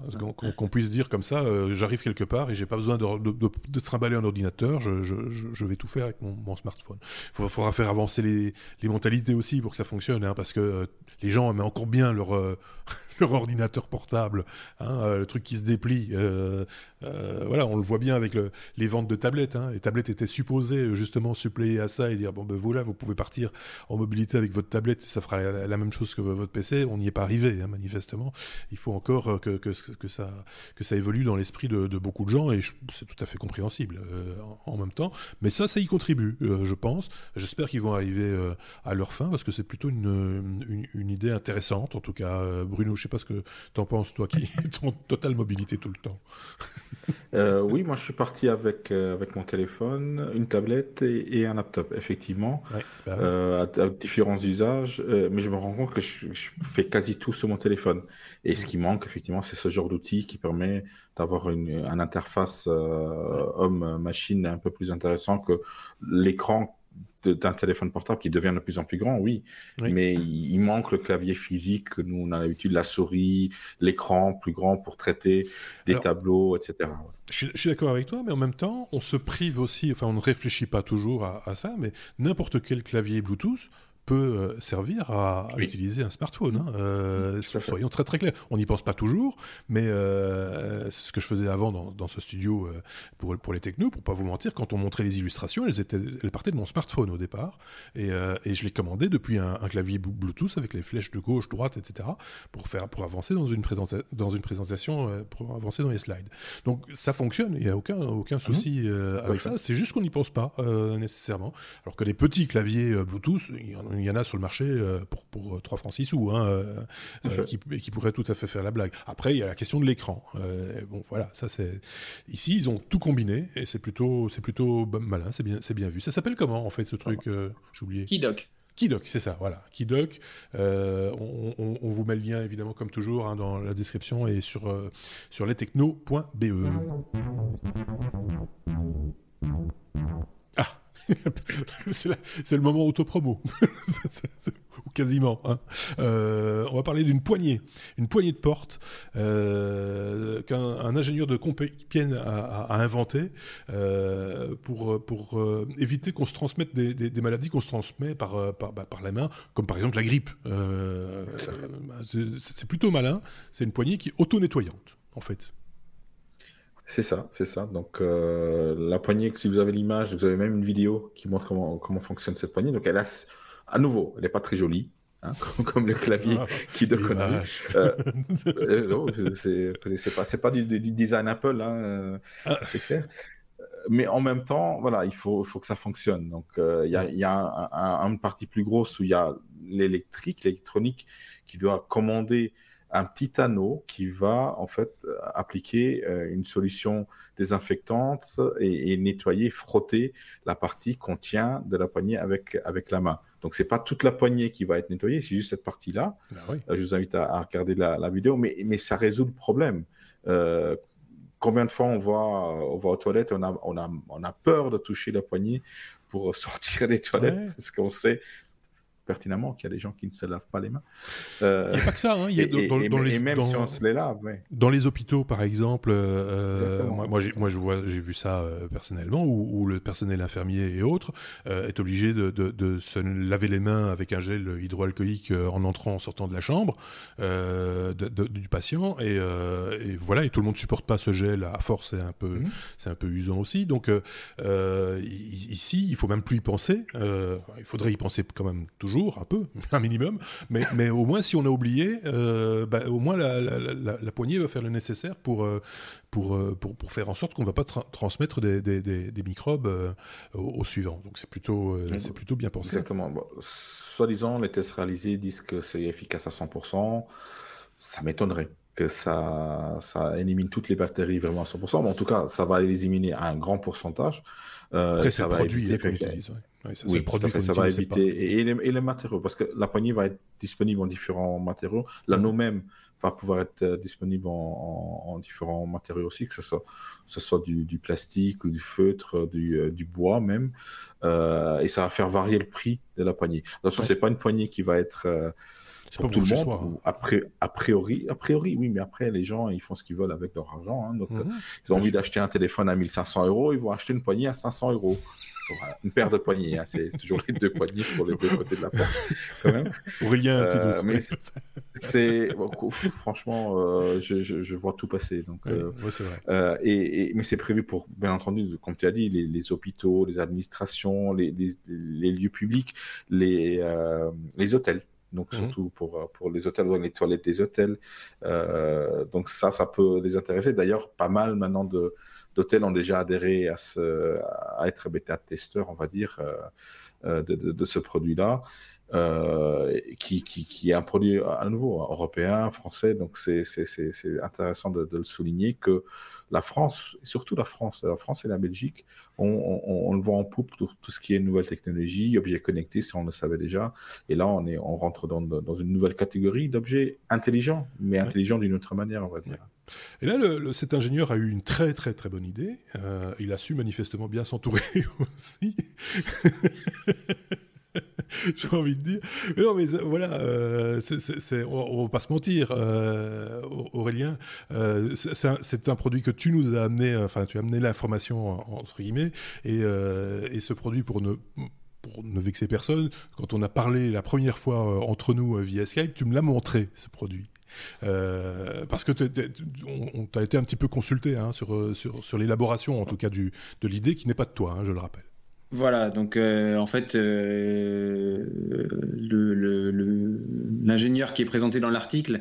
Qu'on puisse dire comme ça, j'arrive quelque part et j'ai pas besoin de, de, de, de un ordinateur, je, vais tout faire avec mon, smartphone. Il faudra, faire avancer les, mentalités aussi pour que ça fonctionne, hein, parce que euh, les gens aiment encore bien leur, euh, leur ordinateur portable, hein, euh, le truc qui se déplie. Euh, euh, voilà, on le voit bien avec les ventes de tablettes. Hein. Les tablettes étaient supposées justement suppléer à ça et dire bon ben voilà, vous pouvez partir en mobilité avec votre tablette, ça fera la, même chose que votre PC. On n'y est pas arrivé, hein, manifestement. Il faut encore que, ça, évolue dans l'esprit de, beaucoup de gens et c'est tout à fait compréhensible en, même temps. Mais ça, ça y contribue, je pense. J'espère qu'ils vont arriver à leur fin parce que c'est plutôt une, une, idée intéressante. En tout cas, Bruno, je sais pas ce que tu en penses, toi qui es en totale mobilité tout le temps. Euh, oui, moi je suis parti avec, euh, avec mon téléphone, une tablette et, un laptop, effectivement, bah euh, à, différents usages. mais je me rends compte que je, fais quasi tout sur mon téléphone. Et ce qui manque, effectivement, c'est ce genre d'outil qui permet d'avoir une, une interface homme-machine un peu plus intéressant que l'écran d'un téléphone portable qui devient de plus en plus grand, oui. Mais il, manque le clavier physique que nous, on a l'habitude, la souris, l'écran plus grand pour traiter des tableaux, etc. Je suis, d'accord avec toi, mais en même temps, on se prive aussi, enfin, on ne réfléchit pas toujours à, à ça, mais n'importe quel clavier Bluetooth peut euh, servir à, utiliser un smartphone. Hein. Euh, soyons très très clairs. On n'y pense pas toujours, mais euh, c'est ce que je faisais avant dans, ce studio pour, pour les technos, pour pas vous mentir. Quand on montrait les illustrations, elles, étaient, elles partaient de mon smartphone au départ, et, et je les commandais depuis un, clavier Bluetooth avec les flèches de gauche, droite, etc. pour faire pour avancer dans une, dans une présentation, pour avancer dans les slides. Donc ça fonctionne. Il n'y a aucun aucun ah souci avec ça. C'est juste qu'on n'y pense pas nécessairement. Alors que les petits claviers Bluetooth, il y en a il y en a sur le marché pour, pour 3 francs 6 sous, hein, qui, qui pourraient tout à fait faire la blague. Après, il y a la question de l'écran. bon, voilà, ça c'est. Ici, ils ont tout combiné et c'est plutôt, c'est plutôt malin, c'est bien, c'est bien vu. Ça s'appelle comment en fait ce truc J'ai oublié. Kidoc. Kidoc, c'est ça, voilà. Kidoc. Euh, on, vous met le lien, évidemment, comme toujours, hein, dans la description et sur, euh, sur lestechno.be. C'est le moment autopromo. ou quasiment. Hein. Euh, on va parler d'une poignée, une poignée de porte euh, qu'un ingénieur de Compiègne a, inventé euh, pour, éviter qu'on se transmette des, maladies qu'on se transmet par, bah, par, la main, comme par exemple la grippe. c'est plutôt malin. C'est une poignée qui est auto-nettoyante, en fait. C'est ça, c'est ça. Donc la poignée, si vous avez l'image, vous avez même une vidéo qui montre comment, comment fonctionne cette poignée. Donc elle a à nouveau, elle n'est pas très jolie. Hein, comme, le clavier ah, qui de euh, euh c'est pas, pas du, design Apple, hein, euh, ah. c'est clair. Mais en même temps, voilà, il faut, faut que ça fonctionne. Donc, euh, il y a, y a une partie plus grosse où il y a l'électrique, l'électronique qui doit commander un petit anneau qui va en fait appliquer une solution désinfectante et, et, nettoyer, frotter la partie qu'on tient de la poignée avec, avec la main. Donc, c'est pas toute la poignée qui va être nettoyée, c'est juste cette partie-là. Ben euh, je vous invite à, regarder la, vidéo, mais, mais, ça résout le problème. Euh, combien de fois on va, on va aux toilettes, on a, on, a, on a peur de toucher la poignée pour sortir des toilettes parce qu'on sait pertinemment qu'il y a des gens qui ne se lavent pas les mains. Euh, il n'y a pas que ça. Hein. et, dans, les, même si on se les lave. Dans les hôpitaux, par exemple, euh, moi, moi, moi, j'ai vu ça euh, personnellement, où, le personnel infirmier et autres est obligé de, de, se laver les mains avec un gel hydroalcoolique en entrant, en sortant de la chambre du patient. Et, voilà, et tout le monde ne supporte pas ce gel à force, c'est un peu, mhm. c'est un peu usant aussi. Donc ici, il faut même plus y penser. il faudrait y penser quand même toujours un peu, un minimum, mais, mais au moins si on a oublié, euh, bah, au moins la, la, poignée va faire le nécessaire pour, euh, pour, euh, pour, pour faire en sorte qu'on ne va pas transmettre des, des, des, microbes au, suivant. Donc c'est plutôt, c'est plutôt bien pensé. Exactement. Soi-disant, les tests réalisés disent que c'est efficace à 100%. Ça m'étonnerait que ça, ça élimine toutes les bactéries vraiment à 100%. Mais en tout cas, ça va éliminer un grand pourcentage. Après, ça va éviter oui, produit ça va éviter. Et, les, matériaux, parce que la poignée va être disponible en différents matériaux. L'anneau même va pouvoir être euh, disponible en, différents matériaux aussi, que ce soit, ce soit du, plastique ou du feutre, du, euh, du bois même. Euh, et ça va faire varier le prix de la poignée. Attention, c'est pas une poignée qui va être pour tout le monde. Hein. A, priori, a priori, oui, mais après, les gens, ils font ce qu'ils veulent avec leur argent. Hein. donc, mhm. ils ont envie d'acheter un téléphone à 1500 euros, ils vont acheter une poignée à 500 euros une paire de poignées. Hein. C'est toujours les deux poignées pour les deux côtés de la porte, quand même. Aurélien, un petit doute. Euh, c'est franchement, euh, je, je, vois tout passer. Donc, euh, vrai. et, mais c'est prévu pour, bien entendu, comme tu as dit, les, hôpitaux, les administrations, les, les, lieux publics, les, les hôtels. Donc, mhm. surtout pour, pour les hôtels, les toilettes des hôtels. donc, ça, ça peut les intéresser. D'ailleurs, pas mal maintenant de, d'hôtels ont déjà adhéré à, ce, à être bêta-testeur, on va dire, euh, euh, de, de, ce produit-là. Euh, qui, qui, qui, est un produit à nouveau européen, français. Donc c'est intéressant de, de, le souligner que la France, surtout la France, la France et la Belgique, on, on, le voit en poupe tout, tout, ce qui est nouvelle technologie, objets connectés, si on le savait déjà. Et là, on, est, on rentre dans, dans une nouvelle catégorie d'objets intelligents, mais intelligents d'une autre manière, on va dire. Et là, le, cet ingénieur a eu une très très très bonne idée. Euh, il a su manifestement bien s'entourer aussi. J'ai envie de dire. Mais non, mais voilà, euh, on, ne va pas se mentir, euh, Aurélien. c'est un, produit que tu nous as amené, enfin, tu as amené l'information entre guillemets, et, ce produit pour ne vexer personne, quand on a parlé la première fois entre nous via Skype, tu me l'as montré ce produit. Euh, parce que on, t'a été un petit peu consulté hein, sur, l'élaboration, en tout cas, de l'idée qui n'est pas de toi, hein, je le rappelle. Voilà, donc euh, en fait, euh, l'ingénieur qui est présenté dans l'article,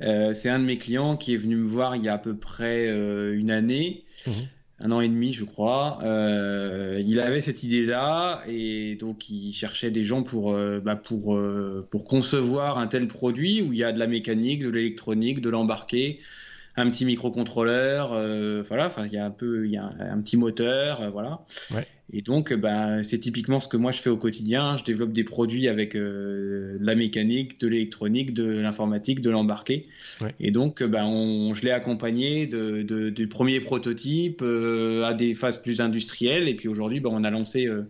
c'est un de mes clients qui est venu me voir il y a à peu près une année. Mmh. un an et demi, je crois. Euh, il avait cette idée-là et donc il cherchait des gens pour, euh, bah, pour, euh, pour concevoir un tel produit où il y a de la mécanique, de l'électronique, de l'embarqué, un petit microcontrôleur, voilà. Enfin, il y a un peu, il y a un, petit moteur, voilà. Ouais. Et donc, bah, c'est typiquement ce que moi je fais au quotidien. Je développe des produits avec euh, de la mécanique, de l'électronique, de l'informatique, de l'embarqué. Et donc, bah, on, je l'ai accompagné de, de, du premier prototype euh, à des phases plus industrielles. Et puis aujourd'hui, bah, on a lancé, euh,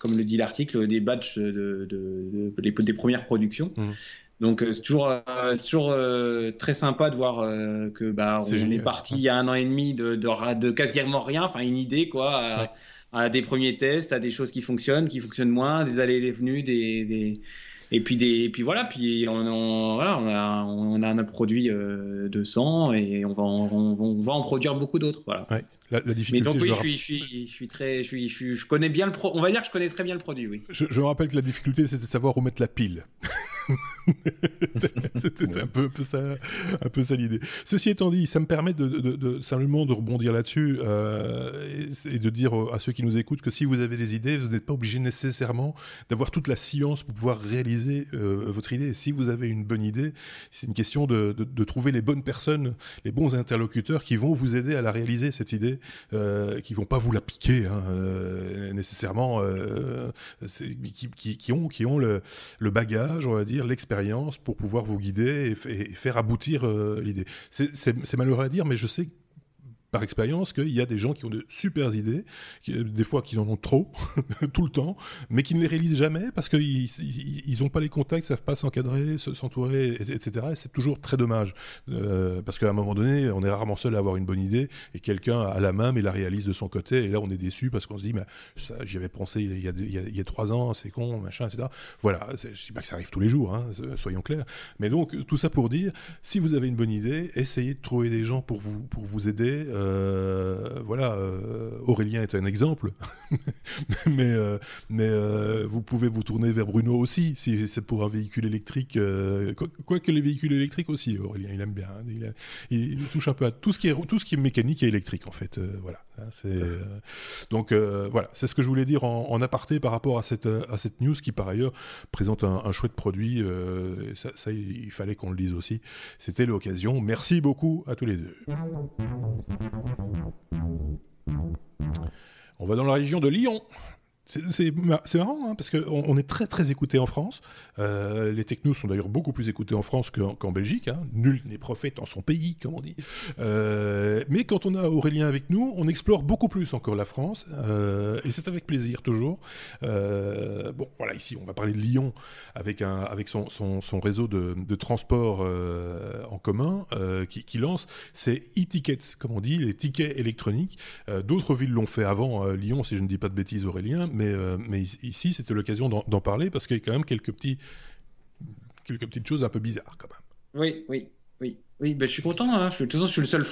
comme le dit l'article, des batchs de, de, des premières productions. Mmh. Donc c'est toujours, toujours très sympa de voir que bah, on est, parti il y a un an et demi de, de, de quasiment rien, enfin une idée quoi, à des premiers tests, à des choses qui fonctionnent, qui fonctionnent moins, des allées et des venues, des, des... Et puis, des, et puis voilà, puis on, on, voilà, on, a, on a un produit euh, de 100 et on va, en, on, va en produire beaucoup d'autres. Voilà. Ouais, la, la, difficulté. Mais donc oui, je, suis, je, suis, je suis très, je, suis, je, je, connais bien le pro... On va dire que je connais très bien le produit, oui. Je, je me rappelle que la difficulté, c'était de savoir où mettre la pile. c'est un peu, ça, un peu ça l'idée. Ceci étant dit, ça me permet de, de, de simplement de rebondir là-dessus euh, et, et, de dire à ceux qui nous écoutent que si vous avez des idées, vous n'êtes pas obligé nécessairement d'avoir toute la science pour pouvoir réaliser euh, votre idée. Et si vous avez une bonne idée, c'est une question de, trouver les bonnes personnes, les bons interlocuteurs qui vont vous aider à la réaliser cette idée, euh, qui vont pas vous la piquer hein, euh, nécessairement, qui, qui, qui, ont, qui ont le, le bagage, on va dire l'expérience pour pouvoir vous guider et, faire aboutir euh, l'idée. C'est malheureux à dire, mais je sais par expérience qu'il y a des gens qui ont de super idées, des fois qu'ils en ont trop, tout le temps, mais qui ne les réalisent jamais parce qu'ils n'ont pas les contacts, savent pas s'encadrer, s'entourer, etc. Et c'est toujours très dommage. Euh, parce qu'à un moment donné, on est rarement seul à avoir une bonne idée et quelqu'un a la main mais la réalise de son côté. Et là, on est déçu parce qu'on se dit, mais j'y avais pensé il y, a, trois ans, c'est con, machin, etc. Voilà, je dis pas que ça arrive tous les jours, hein, soyons clairs. Mais donc, tout ça pour dire, si vous avez une bonne idée, essayez de trouver des gens pour vous, pour vous aider. Euh, voilà, euh, Aurélien est un exemple, mais, euh, mais vous pouvez vous tourner vers Bruno aussi, si c'est pour un véhicule électrique. Quoique que les véhicules électriques aussi, Aurélien, il aime bien. Hein, il, touche un peu à tout ce qui est, tout ce qui est mécanique et électrique, en fait. voilà. Hein, donc, voilà, c'est ce que je voulais dire en, aparté par rapport à cette, à cette news qui, par ailleurs, présente un, chouette produit. Ça, ça, il fallait qu'on le dise aussi. C'était l'occasion. Merci beaucoup à tous les deux. On va dans la région de Lyon. C'est marrant, hein, parce qu'on on est très très écouté en France. Euh, les technos sont d'ailleurs beaucoup plus écoutés en France qu'en Belgique. Hein. Nul n'est prophète en son pays, comme on dit. Euh, mais quand on a Aurélien avec nous, on explore beaucoup plus encore la France. Euh, et c'est avec plaisir, toujours. bon, voilà, ici, on va parler de Lyon avec, son, réseau de, de transport en commun qui, lance ses e-tickets, comme on dit, les tickets électroniques. D'autres villes l'ont fait avant Lyon, si je ne dis pas de bêtises, Aurélien euh, mais ici, c'était l'occasion d'en parler parce qu'il y a quand même quelques, petits, quelques petites choses un peu bizarres quand même. Oui, oui. Oui, oui ben, je suis content. Hein. Je, de toute façon, je suis le seul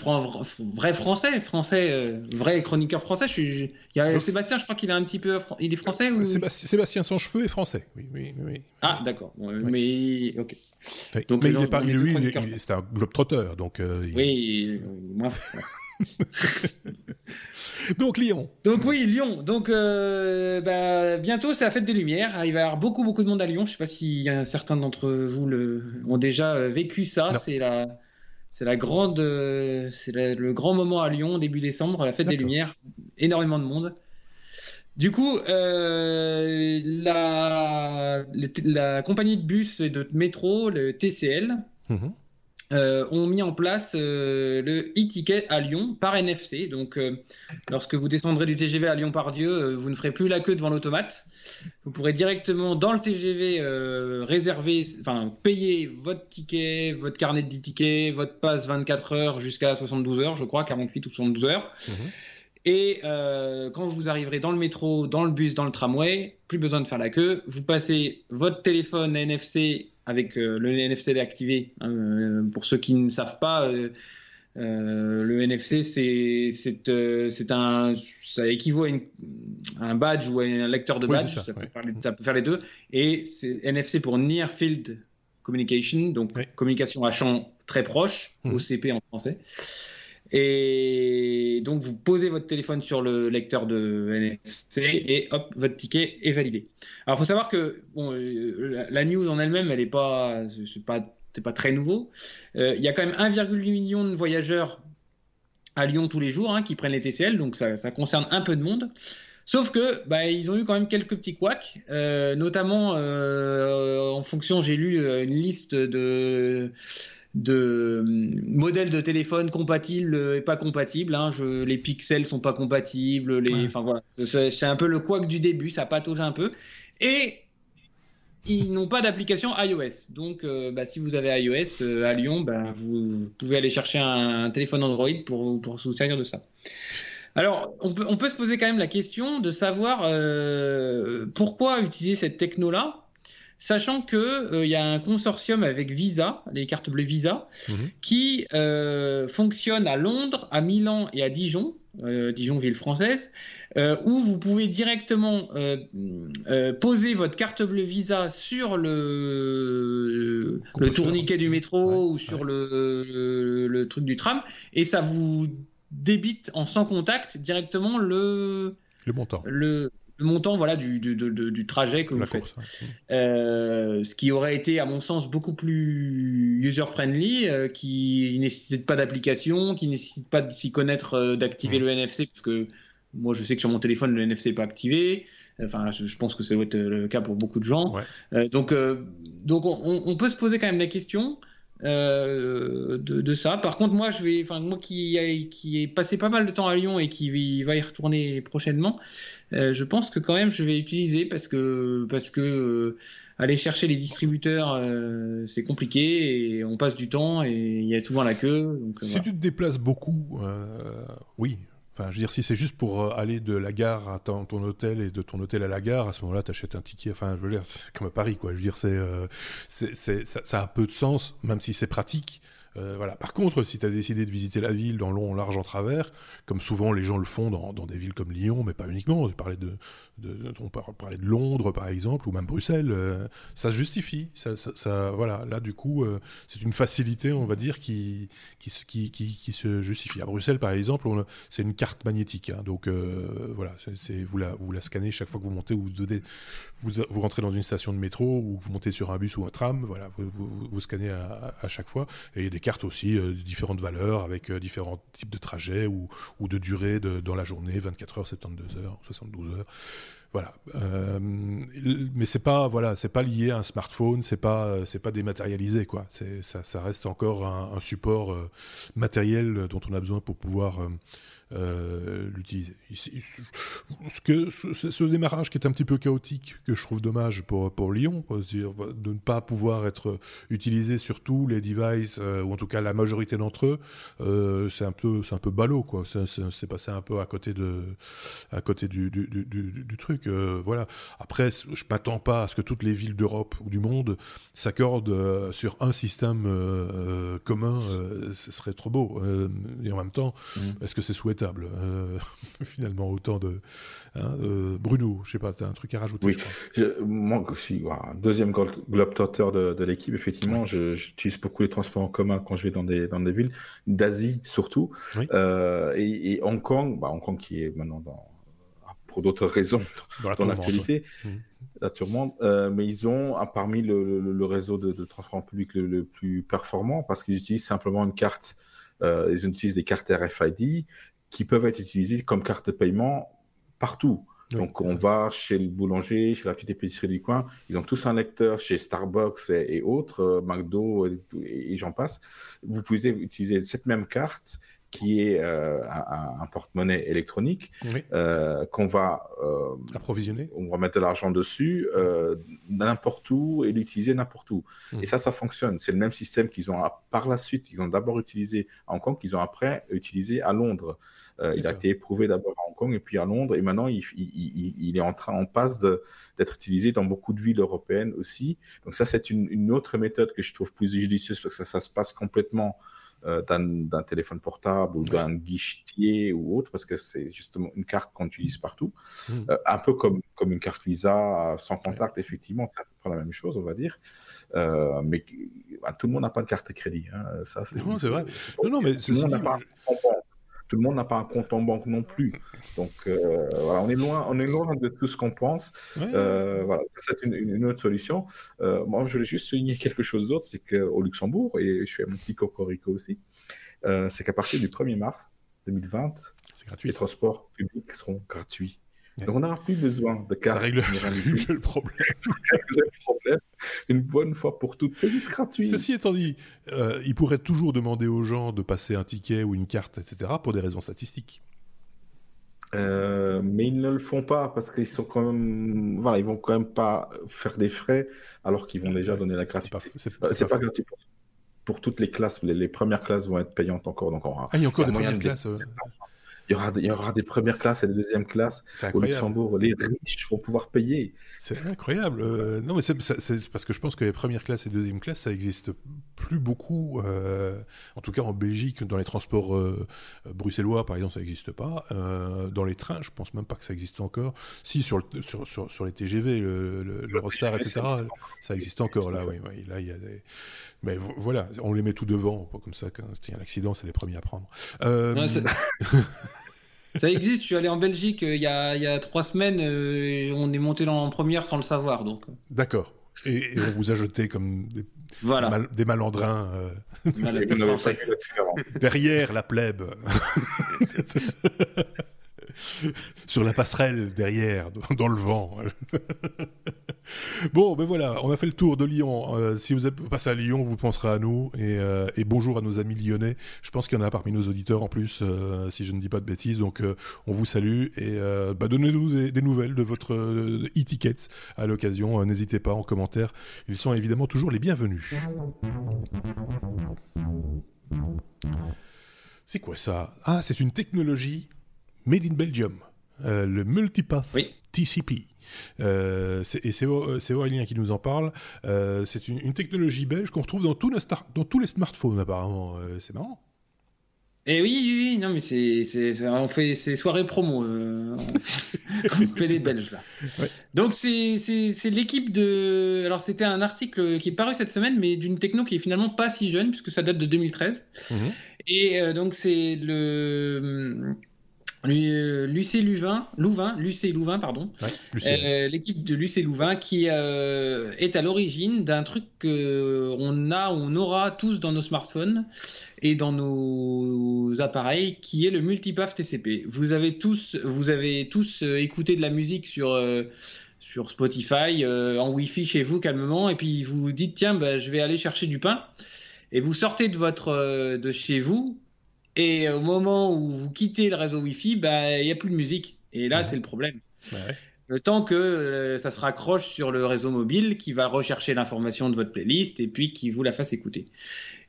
vrai français, français euh, vrai chroniqueur français. Je suis, il y a Sébastien, je crois qu'il est un petit peu. Il est français ou... Sébastien, Sébastien sans cheveux est français. Oui, oui, oui. Ah, d'accord. Mais ok. Donc, mais il est pas, lui, c'est un globe-trotteur. Donc, euh, Oui, moi. Donc Lyon. Donc oui, Lyon. Donc euh, bah, bientôt c'est la fête des Lumières. Il va y avoir beaucoup beaucoup de monde à Lyon. Je ne sais pas si certains d'entre vous le, ont déjà euh, vécu ça. C'est la c'est la grande euh, c'est le grand moment à Lyon début décembre, la fête des Lumières. Énormément de monde. Du coup, la, la, compagnie de bus et de métro, le TCL, mhm. Euh, ont mis en place euh, le e-ticket à Lyon par NFC. Donc, euh, lorsque vous descendrez du TGV à Lyon-Pardieu, vous ne ferez plus la queue devant l'automate. Vous pourrez directement dans le TGV réserver, enfin payer votre ticket, votre carnet de tickets, votre passe 24 heures jusqu'à 72 heures, je crois, 48 ou 72 heures. Mmh. Et quand vous arriverez dans le métro, dans le bus, dans le tramway, plus besoin de faire la queue. Vous passez votre téléphone NFC avec euh, le NFC déactivé. Hein, euh, pour ceux qui ne savent pas, euh, le NFC, c'est un, ça équivaut à, un badge ou à un lecteur de badge. ça, peut faire les, deux. Et c'est NFC pour Near Field Communication, donc communication à champ très proche, mmh. OCP en français. Et donc, vous posez votre téléphone sur le lecteur de NFC et hop, votre ticket est validé. Alors, il faut savoir que bon, euh, la, news en elle-même, elle n'est pas, c'est pas, pas très nouveau. Euh, il y a quand même 1,8 million de voyageurs à Lyon tous les jours hein, qui prennent les TCL, donc ça, ça, concerne un peu de monde. Sauf que bah, ils ont eu quand même quelques petits couacs, euh, notamment en fonction, j'ai lu une liste de de hum, modèles de téléphone compatibles et pas compatibles. Hein. les pixels sont pas compatibles. Les, enfin voilà, c'est un peu le couac du début, ça patauge un peu. Et ils n'ont pas d'application iOS. Donc, euh, bah, si vous avez iOS euh, à Lyon, bah, vous pouvez aller chercher un, téléphone Android pour, pour vous servir de ça. Alors, on peut, on peut, se poser quand même la question de savoir euh, pourquoi utiliser cette techno-là? Sachant que euh, il y a un consortium avec Visa, les cartes bleues Visa, mhm. qui euh, fonctionne à Londres, à Milan et à Dijon, euh, Dijon ville française, où vous pouvez directement poser votre carte bleue Visa sur le, le tourniquet du métro ou sur le, le, truc du tram, et ça vous débite en sans contact directement le le montant. Le, le montant voilà, du, du, du, trajet que vous faites. Euh, ce qui aurait été, à mon sens, beaucoup plus user-friendly, euh, qui nécessite pas d'application, qui nécessite pas de s'y connaître, euh, d'activer le NFC, parce que moi, je sais que sur mon téléphone, le NFC n'est pas activé. Enfin, je, pense que ça doit être le cas pour beaucoup de gens. donc, donc on, on, peut se poser quand même la question. Euh, de, ça. Par contre, moi, je vais, enfin, moi qui, qui ai passé pas mal de temps à Lyon et qui va y retourner prochainement, euh, je pense que quand même je vais utiliser parce que parce que euh, aller chercher les distributeurs, c'est compliqué et on passe du temps et il y a souvent la queue. si tu te déplaces beaucoup, oui, Enfin, je veux dire, si c'est juste pour euh, aller de la gare à ton, hôtel et de ton hôtel à la gare, à ce moment-là, tu achètes un ticket. Enfin, je veux dire, c'est comme à Paris, quoi. Je veux dire, c'est, euh, c'est, ça, ça, a peu de sens, même si c'est pratique. Euh, voilà. Par contre, si tu as décidé de visiter la ville dans long, large, en travers, comme souvent les gens le font dans, des villes comme Lyon, mais pas uniquement, on parlait de, Londres par exemple, ou même Bruxelles, euh, ça se justifie. Ça, voilà. Là, du coup, euh, c'est une facilité, on va dire, qui, se justifie. À Bruxelles, par exemple, c'est une carte magnétique. Hein. donc, voilà, vous, la, scannez chaque fois que vous montez ou vous, donnez, vous, rentrez dans une station de métro ou vous montez sur un bus ou un tram. Voilà, vous, scannez à, chaque fois. Et cartes aussi euh, différentes valeurs avec euh, différents types de trajets ou, ou de durée dans la journée, 24 heures, 72 heures, 72 heures. Voilà, euh, mais c'est pas voilà, c'est pas lié à un smartphone, c'est pas c'est pas dématérialisé quoi. Ça, ça reste encore un support matériel dont on a besoin pour pouvoir euh, l'utiliser. Ce, que, ce, démarrage qui est un petit peu chaotique, que je trouve dommage pour, pour Lyon, dire, de ne pas pouvoir être utilisé sur tous les devices, euh, ou en tout cas la majorité d'entre eux, euh, c'est un peu, un peu ballot. C'est passé un peu à côté de, à côté du, du, du, du truc. voilà. Après, je m'attends pas à ce que toutes les villes d'Europe ou du monde s'accordent sur un système commun. ce serait trop beau. et en même temps, mmh. est-ce que c'est euh, finalement, autant de. Hein, Bruno, je sais pas, tu as un truc à rajouter Oui, moi aussi, deuxième globetrotter de, de l'équipe, effectivement, j'utilise beaucoup les transports en commun quand je vais dans des, dans des villes, d'Asie surtout. Euh, et, Hong Kong, bah, Hong Kong qui est maintenant dans pour d'autres raisons dans, l'actualité, la tourmente. Euh, mais ils ont parmi le, le, réseau de, de, transport en public le, le plus performant parce qu'ils utilisent simplement une carte. Euh, ils utilisent des cartes RFID qui peuvent être utilisées comme carte de paiement partout. Donc, on va chez le boulanger, chez la petite épicerie du coin, ils ont tous un lecteur chez Starbucks et, autres, euh, McDo et, j'en passe. Vous pouvez utiliser cette même carte qui est euh, un, porte-monnaie électronique euh, qu'on va approvisionner. On va mettre de l'argent dessus n'importe où et l'utiliser n'importe où. Mmh. Et ça, ça fonctionne. C'est le même système qu'ils ont par la suite. Ils ont d'abord utilisé à Hong Kong, qu'ils ont après utilisé à Londres. Euh, il a été éprouvé d'abord à Hong Kong et puis à Londres, et maintenant il, il, est en train, en passe d'être utilisé dans beaucoup de villes européennes aussi. Donc ça, c'est une, autre méthode que je trouve plus judicieuse parce que ça, se passe complètement euh, d'un téléphone portable ou d'un guichetier ou autre, parce que c'est justement une carte qu'on utilise partout. Mmh. Euh, un peu comme, comme une carte Visa sans contact, effectivement, c'est à peu près la même chose, on va dire. Euh, mais bah, tout le monde n'a pas de carte de crédit. Hein. Ça, c'est vrai. Non, non, mais tout le monde n'a pas tout le monde n'a pas un compte en banque non plus. Donc voilà, on est loin, on est loin de tout ce qu'on pense. voilà, c'est une, une, autre solution. moi, je voulais juste souligner quelque chose d'autre, c'est qu'au Luxembourg, et je fais mon petit cocorico aussi, c'est qu'à partir du 1er mars 2020, les transports publics seront gratuits. Donc on n'aura plus besoin de carte. Ça règle, le problème. ça règle le problème une bonne fois pour toutes. C'est juste gratuit. Ceci étant dit, euh, ils pourraient toujours demander aux gens de passer un ticket ou une carte, etc., pour des raisons statistiques. Euh, mais ils ne le font pas parce qu'ils sont quand même, voilà, ils vont quand même pas faire des frais alors qu'ils vont déjà donner la gratuité. C'est pas, euh, pas, gratuit pour, toutes les classes. Les, premières classes vont être payantes encore. Donc ah, il y a encore des premières classes. Il y, aura, il y aura des premières classes et des deuxièmes classes au Luxembourg. Les riches vont pouvoir payer. C'est incroyable. Euh, non, mais c'est parce que je pense que les premières classes et deuxièmes classes, ça existe plus beaucoup. Euh, en tout cas, en Belgique, dans les transports euh, bruxellois, par exemple, ça n'existe pas. dans les trains, je pense même pas que ça existe encore. Si, sur, le, sur, sur, sur, les TGV, l'Eurostar, le, etc., ça existe encore. Là, oui, oui, là, il y a des. Mais voilà, on les met tout devant, comme ça, quand il y a un accident, c'est les premiers à prendre. Ça existe, je suis allé en Belgique euh, il y, a, il y a trois semaines, euh, on est monté en première sans le savoir. donc. D'accord. Et, on vous a jeté comme des, voilà. des, malandrins euh, derrière la plèbe. sur la passerelle derrière, dans le vent. bon, ben voilà, on a fait le tour de Lyon. Euh, si vous passé à Lyon, vous penserez à nous. Et, euh, bonjour à nos amis lyonnais. Je pense qu'il y en a parmi nos auditeurs en plus, euh, si je ne dis pas de bêtises. Donc, on vous salue et bah, donnez-nous des, nouvelles de votre e-ticket à l'occasion. N'hésitez pas en commentaire. Ils sont évidemment toujours les bienvenus. C'est quoi ça? Ah, c'est une technologie Made in Belgium, euh, le Multipath TCP. Euh, et c'est Aurélien qui nous en parle. Euh, c'est une, technologie belge qu'on retrouve dans, dans, tous les smartphones, apparemment. c'est marrant. Et eh oui, oui, non, mais c'est, on fait ces soirées promo. on fait les Belges, là. Donc, c'est, l'équipe de. Alors, c'était un article qui est paru cette semaine, mais d'une techno qui est finalement pas si jeune, puisque ça date de 2013. Mhm. Et donc, c'est le Lucé Louvain, Louvain, Lucé Louvain, pardon. Euh, l'équipe de Lucé Louvain qui euh, est à l'origine d'un truc qu'on a, on aura tous dans nos smartphones et dans nos appareils, qui est le multipath TCP. Vous avez tous, vous avez tous euh, écouté de la musique sur sur Spotify en Wi-Fi chez vous calmement, et puis vous vous dites tiens, bah, je vais aller chercher du pain. Et vous sortez de votre de chez vous et au moment où vous quittez le réseau Wi-Fi, bah, il n'y a plus de musique. Et là, c'est le problème. Le temps que euh, ça se raccroche sur le réseau mobile qui va rechercher l'information de votre playlist et puis qui vous la fasse écouter.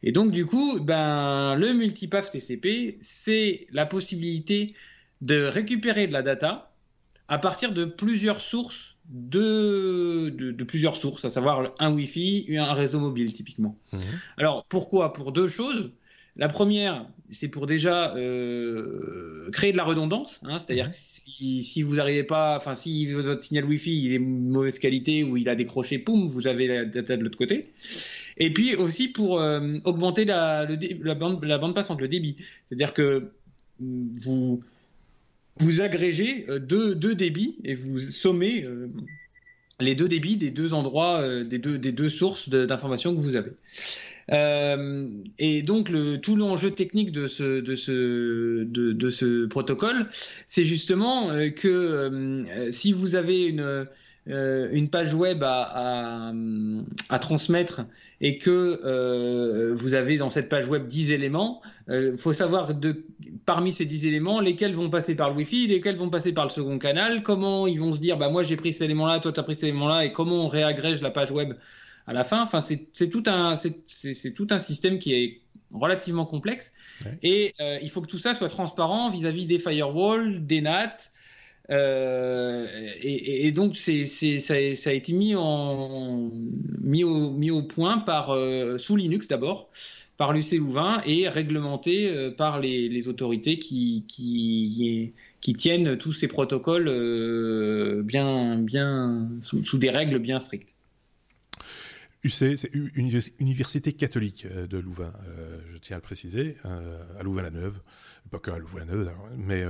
Et donc, du coup, ben, le multipath TCP, c'est la possibilité de récupérer de la data à partir de plusieurs sources de, de, plusieurs sources, à savoir un Wi-Fi, un réseau mobile typiquement. Mhm. Alors pourquoi? Pour deux choses. La première, c'est pour déjà euh, créer de la redondance, hein, c'est-à-dire mhm. que si, vous n'arrivez pas, enfin si votre signal Wi-Fi il est de mauvaise qualité ou il a décroché, poum, vous avez la data de l'autre côté. Et puis aussi pour euh, augmenter la, bande, la bande passante, le débit, c'est-à-dire que mm, vous vous agrégez euh, deux, deux débits et vous sommez les deux débits des deux endroits, des, deux, des deux sources d'informations que vous avez. Euh, et donc tout l'enjeu technique de ce, protocole, c'est justement euh, que euh, si vous avez une, page web à, transmettre et que vous avez dans cette page web 10 éléments, il faut savoir parmi ces 10 éléments lesquels vont passer par le Wi-Fi, lesquels vont passer par le second canal, comment ils vont se dire bah moi j'ai pris cet élément-là, toi tu as pris cet élément-là et comment on réagrège la page web à la fin. Enfin, c'est tout un c'est tout un système qui est relativement complexe et euh, il faut que tout ça soit transparent vis-à-vis des firewalls, des NAT. et, donc c'est, ça, ça, a été mis, en, mis, au, mis au point par, sous Linux d'abord, par l'UC Louvain et réglementé par les, les autorités qui, qui, qui, tiennent tous ces protocoles bien, bien, sous des règles bien strictes. UC, c'est Université catholique euh, de Louvain, euh, je tiens à le préciser, euh, à Louvain-la-Neuve, pas que à Louvain-la-Neuve, mais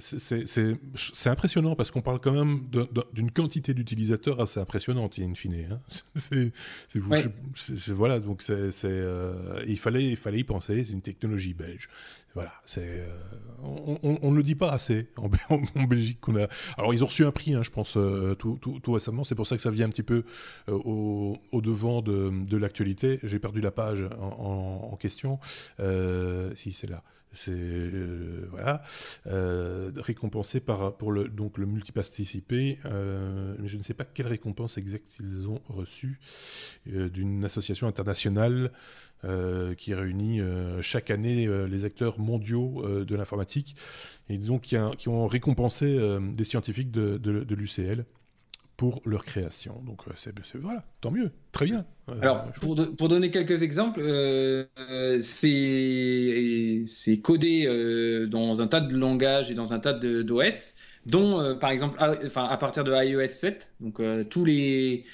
c'est impressionnant parce qu'on parle quand même d'une quantité d'utilisateurs assez impressionnante, in fine. Hein. c'est voilà, donc c'est il fallait il fallait y penser, c'est une technologie belge. Voilà, c'est euh, on ne le dit pas assez en, Belgique qu'on a. Alors ils ont reçu un prix, hein, je pense, euh, tout, récemment. C'est pour ça que ça vient un petit peu euh, au, devant de, l'actualité. J'ai perdu la page en, question. si c'est là, c'est voilà récompensé par pour le donc le mais je ne sais pas quelle récompense exacte ils ont reçue d'une association internationale. Euh, qui réunit euh, chaque année euh, les acteurs mondiaux de l'informatique, et donc qui, qui ont récompensé des scientifiques de, de, l'UCL pour leur création. Donc c'est voilà, tant mieux, très bien. Alors pour, pour, donner quelques exemples, c'est codé dans un tas de langages et dans un tas d'OS, dont par exemple à, enfin, à partir de iOS 7, donc tous les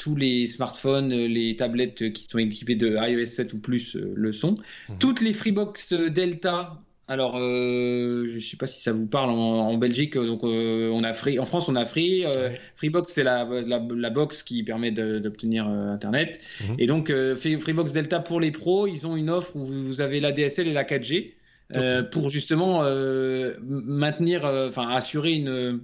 tous les smartphones, les tablettes qui sont équipées de iOS 7 ou plus euh, le sont. Mhm. Toutes les Freebox Delta, alors euh, je ne sais pas si ça vous parle en, Belgique, donc euh, on a Free, en France on a Free, Freebox c'est la, la, box qui permet d'obtenir Internet, mhm. et donc Freebox Delta pour les pros, ils ont une offre où vous avez la DSL et la 4G pour justement maintenir, enfin assurer une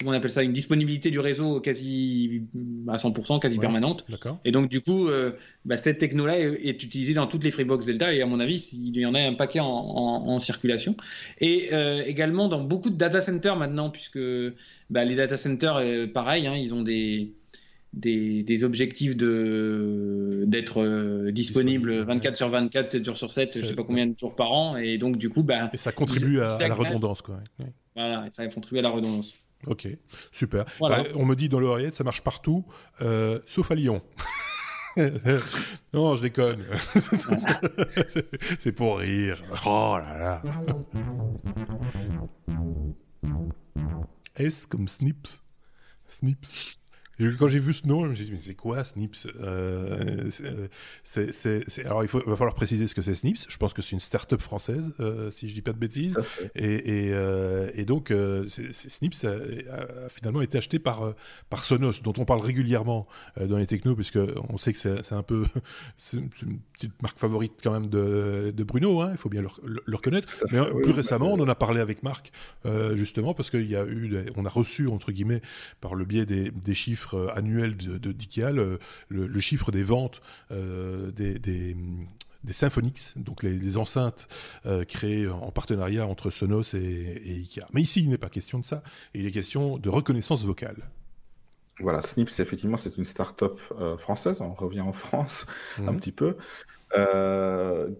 comment on appelle ça, une disponibilité du réseau quasi à 100%, quasi permanente. Et donc, du coup, euh, bah, cette techno-là est, utilisée dans toutes les Freebox Delta et à mon avis, il y en a un paquet en, circulation. Et euh, également dans beaucoup de data centers maintenant, puisque bah, les data centers, euh, pareil, hein, ils ont des, des, objectifs de d'être disponibles 24 sur 24, 7 jours sur 7, je sais pas combien de jours par an, et donc du coup, bah, et ça contribue à, la redondance, quoi. Voilà, ça contribue à la redondance. Ok, super. Bah, on me dit dans l'oreillette, ça marche partout, euh, sauf à Lyon. non, je déconne. c'est pour rire. Oh là là. S comme Snips? Snips. Quand j'ai vu ce nom, je me suis dit, mais c'est quoi Snips? Euh, c'est, Alors, il, faut, va falloir préciser ce que c'est Snips. Je pense que c'est une start-up française, euh, si je dis pas de bêtises. Et, et, euh, et, donc, Snips a, finalement été acheté par, par Sonos, dont on parle régulièrement dans les technos, puisqu'on sait que c'est, un peu. c'est une petite marque favorite quand même de, de Bruno, hein, il faut bien le, reconnaître. Mais plus récemment, on en a parlé avec Marc, justement, parce y a eu. On a reçu, entre guillemets, par le biais des, des chiffres euh, annuel de, de d'IKEA, le, chiffre des ventes euh, des, des Symphonix, donc les, enceintes euh, créées en partenariat entre Sonos et, IKEA. Mais ici, il n'est pas question de ça, il est question de reconnaissance vocale. Voilà, Snips, effectivement, c'est une start-up française, on revient en France mhm. un petit peu,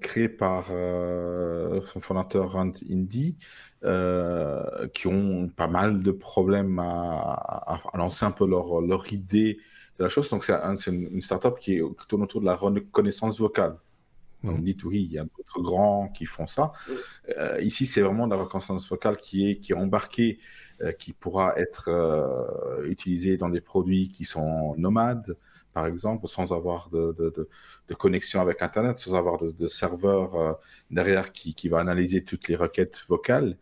créée par son fondateur Rand Indy, euh, qui ont pas mal de problèmes à, lancer un peu leur, leur idée de la chose. Donc, c'est une, startup qui, est, tourne autour de la reconnaissance vocale. On dit oui, il y a d'autres grands qui font ça. Euh, ici, c'est vraiment la reconnaissance vocale qui est, qui est embarquée, euh, qui pourra être utilisée dans des produits qui sont nomades, par exemple, sans avoir de, de, de, connexion avec Internet, sans avoir de, serveur euh, derrière qui, qui, va analyser toutes les requêtes vocales.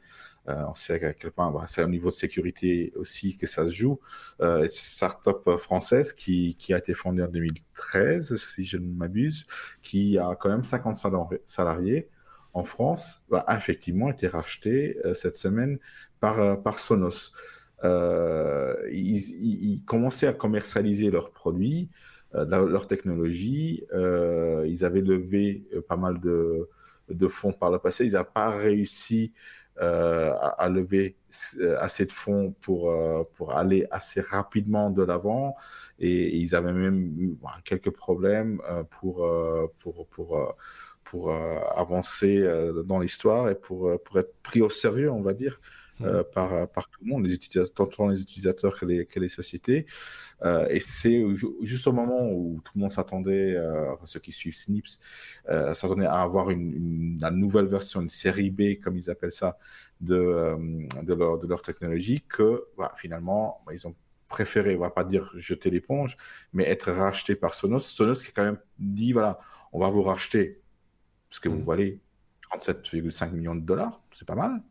Euh, on sait à quel point bah, c'est au niveau de sécurité aussi que ça se joue. Euh, c'est une startup française qui, qui, a été fondée en 2013, si je ne m'abuse, qui a quand même 50 salariés en France, bah, a effectivement été rachetée cette semaine par, par Sonos. Euh, ils, commençaient à commercialiser leurs produits, euh, leur technologie. Euh, ils avaient levé pas mal de, fonds par le passé. Ils n'ont pas réussi à, lever assez de fonds pour, aller assez rapidement de l'avant. Et, ils avaient même eu quelques problèmes pour, avancer dans l'histoire et pour être pris au sérieux, on va dire. Mmh. par, par tout le monde, les utilisateurs, tant les utilisateurs que les, que les sociétés. et c'est juste au moment où tout le monde s'attendait, ceux qui suivent Snips, s'attendaient à avoir une, une, nouvelle version, une série B, comme ils appellent ça, de, de, leur, de leur technologie, que bah, finalement, bah, ils ont préféré, on va pas dire jeter l'éponge, mais être racheté par Sonos. Sonos qui a quand même dit, voilà, on va vous racheter, parce que vous mmh. valez 37,5 millions de dollars, c'est pas mal.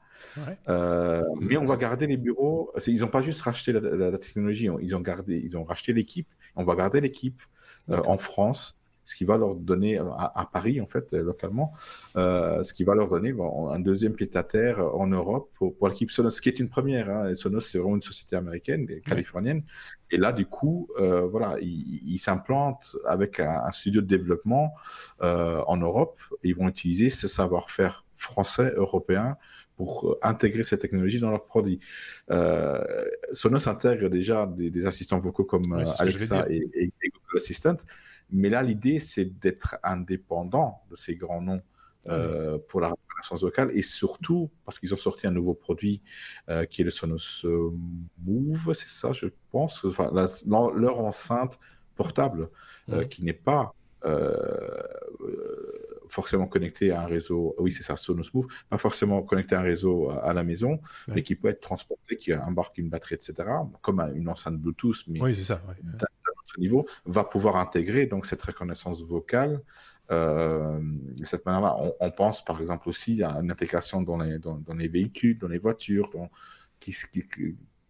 Euh, mais on va garder les bureaux. Ils n'ont pas juste racheté la, technologie, ils ont gardé, ils ont racheté l'équipe. On va garder l'équipe euh, en France ce qui va leur donner, à, Paris en fait, localement, euh, ce qui va leur donner un deuxième pied à terre en Europe pour, pour l'équipe Sonos, ce qui est une première. Hein. Sonos, c'est vraiment une société américaine, californienne. Et là, du coup, euh, voilà, ils s'implantent avec un, studio de développement euh, en Europe. Et ils vont utiliser ce savoir-faire français, européen, pour intégrer ces technologies dans leurs produits. Euh, Sonos intègre déjà des, assistants vocaux comme Alexa et, et, Google Assistant, mais là, l'idée, c'est d'être indépendant de ces grands noms euh, pour la reconnaissance vocale et surtout parce qu'ils ont sorti un nouveau produit euh, qui est le Sonos euh, Move, c'est ça, je pense. Enfin, leur enceinte portable qui n'est pas forcément connecté à un réseau, oui c'est ça, Sonos Move, pas forcément connecté à un réseau à, la maison, mais qui peut être transporté, qui embarque une batterie, etc., comme une enceinte Bluetooth, mais oui, ça, niveau, va pouvoir intégrer donc cette reconnaissance vocale. Euh, de cette manière-là, on, pense par exemple aussi à une intégration dans les, dans, les véhicules, dans les voitures, qui,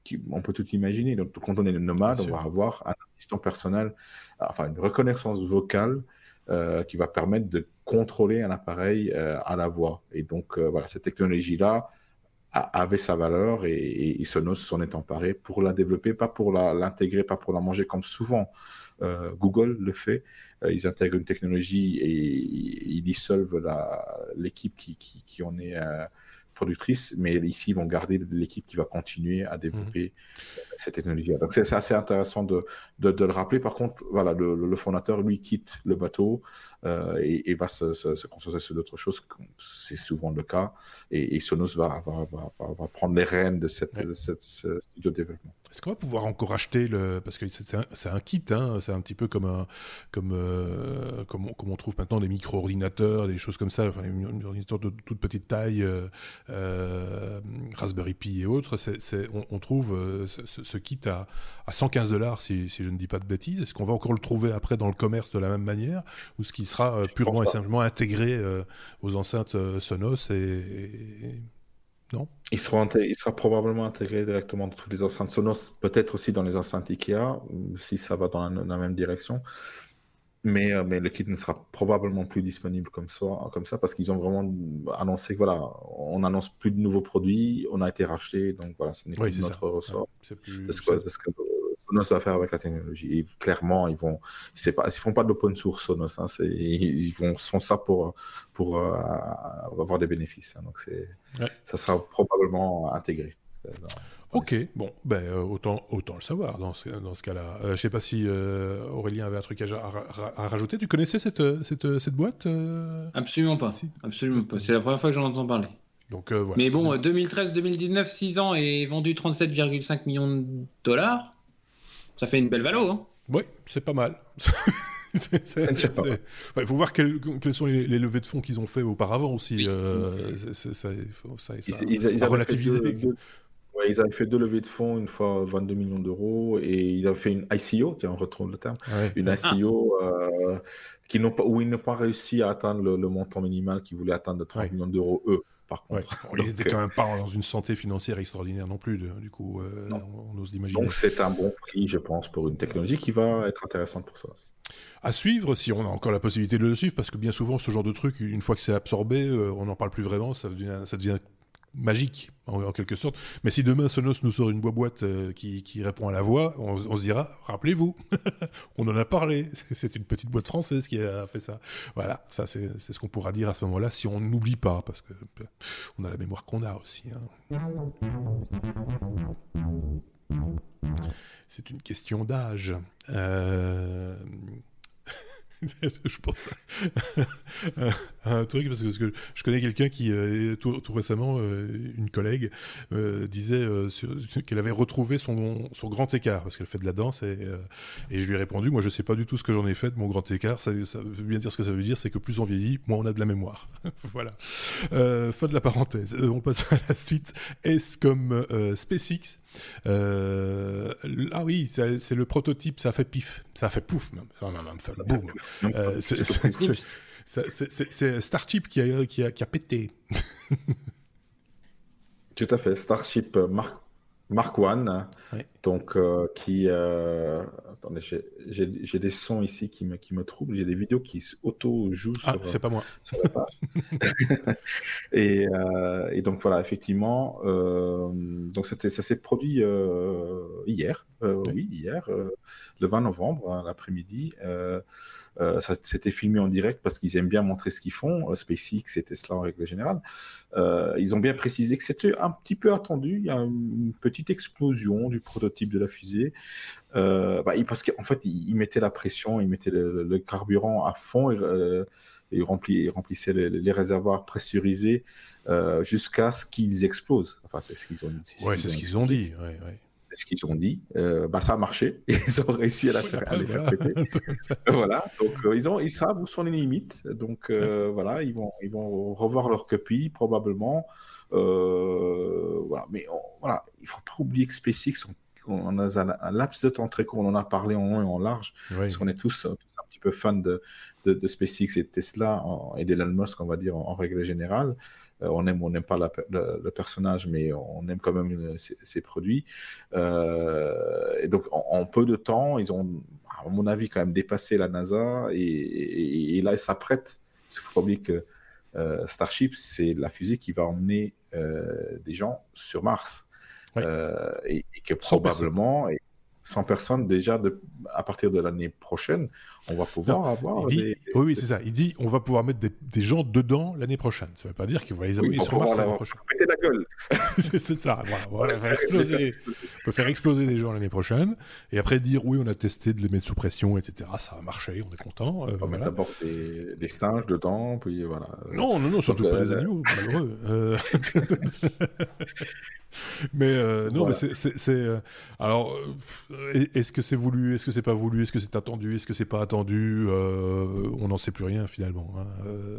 qui, on peut tout imaginer. Donc, quand on est nomade, on va avoir un assistant personnel, enfin une reconnaissance vocale euh, qui va permettre de contrôler un appareil euh, à la voix. Et donc, voilà, cette technologie-là, avait sa valeur et, Sonos s'en est emparé pour la développer, pas pour l'intégrer, pas pour la manger comme souvent euh, Google le fait. Euh, ils intègrent une technologie et ils dissolvent l'équipe qui, en est euh, productrice, mais ici, ils vont garder l'équipe qui va continuer à développer mmh. cette technologie. Donc, c'est assez intéressant de, de, le rappeler. Par contre, voilà, le, fondateur, lui, quitte le bateau euh, et, va se, se, concentrer sur d'autres choses. C'est souvent le cas. Et, Sonos va, va, va, va, prendre les rênes de, cette, de cette, ce studio de développement. Est-ce qu'on va pouvoir encore acheter le parce que c'est un, kit, hein, c'est un petit peu comme un comme euh, comme, on, comme, on, trouve maintenant des micro-ordinateurs, des choses comme ça, enfin un ordinateur de toute petite taille, euh, euh, Raspberry Pi et autres. on, trouve ce, kit à, à 115 dollars si, si, je ne dis pas de bêtises. Est-ce qu'on va encore le trouver après dans le commerce de la même manière ou ce qui sera purement et simplement intégré aux enceintes Sonos et non il sera, il sera probablement intégré directement dans toutes les enceintes Sonos, peut-être aussi dans les enceintes IKEA, si ça va dans la, même direction. Mais, euh, mais, le kit ne sera probablement plus disponible comme ça, comme ça parce qu'ils ont vraiment annoncé que voilà, on annonce plus de nouveaux produits, on a été racheté, donc voilà, ce n'est plus notre ressort. c'est plus... ce que, Sonos va faire avec la technologie. Et clairement, ils vont, ils, pas, ils font pas de l'open source Sonos. Hein, ils, vont font ça pour pour euh, avoir des bénéfices. Hein, donc c'est, ça sera probablement intégré. Euh, ok, bon, ben, euh, autant, autant le savoir dans ce, dans ce cas-là. Je je sais pas si Aurélien avait un truc à, à, rajouter. Tu connaissais cette, cette, cette boîte Absolument pas. Absolument pas. C'est la première fois que j'en entends parler. Donc, voilà. Mais bon, 2013-2019, 6 ans et vendu 37,5 millions de dollars. Ça fait une belle valo, hein. Oui, c'est pas mal. Il faut voir quelles, sont les, levées de fonds qu'ils ont fait auparavant aussi. Euh, ça, ils, avaient fait deux levées de fonds, une fois 22 millions d'euros, et ils avaient fait une ICO, tiens, on retrouve le terme, une ICO euh, qui pas, où ils n'ont pas réussi à atteindre le, montant minimal qu'ils voulaient atteindre de 30 millions d'euros, eux par contre. ils n'étaient quand même pas dans une santé financière extraordinaire non plus, du coup, euh, on, ose l'imaginer. Donc c'est un bon prix, je pense, pour une technologie qui va être intéressante pour ça. À suivre, si on a encore la possibilité de le suivre, parce que bien souvent, ce genre de truc, une fois que c'est absorbé, euh, on n'en parle plus vraiment, ça devient, ça devient magique en, quelque sorte. Mais si demain Sonos nous sort une boîte euh, qui, répond à la voix, on, se dira, rappelez-vous, on en a parlé. C'est une petite boîte française qui a fait ça. Voilà, ça c'est ce qu'on pourra dire à ce moment-là si on n'oublie pas, parce que on a la mémoire qu'on a aussi. Hein. C'est une question d'âge. Euh... je pense à un truc parce que, je connais quelqu'un qui euh, tout, récemment euh, une collègue euh, disait qu'elle avait retrouvé son, son grand écart parce qu'elle fait de la danse et, et, je lui ai répondu moi je sais pas du tout ce que j'en ai fait de mon grand écart ça, ça, veut bien dire ce que ça veut dire c'est que plus on vieillit moins on a de la mémoire. Voilà. Fin de la parenthèse. On passe à la suite. S comme SpaceX ah oui c'est le prototype ça a fait pif ça a fait pouf même, ça boum c'est Starship qui a, qui, a, qui a pété. Tout à fait. Starship Mark, Mark One, donc euh, qui. Euh, attendez, j'ai des sons ici qui me, qui me troublent. J'ai des vidéos qui auto-jouent ah, c'est pas moi. et, euh, et, donc voilà, effectivement, donc ça s'est produit hier. oui. hier, le 20 novembre, hein, l'après-midi. Euh, ça s'était filmé en direct parce qu'ils aiment bien montrer ce qu'ils font, euh, SpaceX et Tesla en règle générale. Euh, ils ont bien précisé que c'était un petit peu attendu. Il y a une petite explosion du prototype de la fusée. Bah, parce qu'en fait, ils, mettaient la pression, ils mettaient le, carburant à fond et, ils, remplissaient les, réservoirs pressurisés jusqu'à ce qu'ils explosent. Enfin, c'est ce qu'ils ont, dit. Ouais, c'est ce qu'ils ont dit. Ouais, ouais ce qu'ils ont dit, euh, bah, ça a marché. Ils ont réussi à, la faire, les faire péter. voilà. Donc, euh, ils, ont, ils savent où sont les limites. Donc, euh, voilà, ils vont, ils vont revoir leur copie, probablement. voilà. Mais voilà, il ne faut pas oublier que SpaceX, on, a un, laps de temps très court, on en a parlé en long et en large, parce qu'on est tous, un petit peu fans de, de, SpaceX et de Tesla et d'Elon Musk, on va dire, en règle générale. Euh, on aime ou on n'aime pas le, personnage, mais on aime quand même ses, produits. Euh, et donc, en, peu de temps, ils ont, à mon avis, quand même dépassé la NASA. Et, là, ils s'apprêtent. Il faut pas oublier que euh, Starship, c'est la fusée qui va emmener des gens sur Mars. Et, que probablement, 100 personnes déjà de, à partir de l'année prochaine, on va pouvoir avoir. Oui, oui, c'est ça. Il dit on va pouvoir mettre des, gens dedans l'année prochaine. Ça ne veut pas dire qu'il va les envoyer sur Mars l'année prochaine. la gueule. c'est ça. Voilà, on, faire exploser, on peut faire exploser des gens l'année prochaine et après dire oui, on a testé de les mettre sous pression, etc. Ça a marché, on est content. Euh, on va mettre d'abord des, singes dedans, puis voilà. Non, non, non, surtout pas les euh, animaux, malheureux. Euh, mais euh, non, mais c'est. Euh, alors, euh, est-ce que c'est voulu Est-ce que c'est pas voulu Est-ce que c'est attendu Est-ce que c'est pas attendu On n'en sait plus rien finalement. Hein,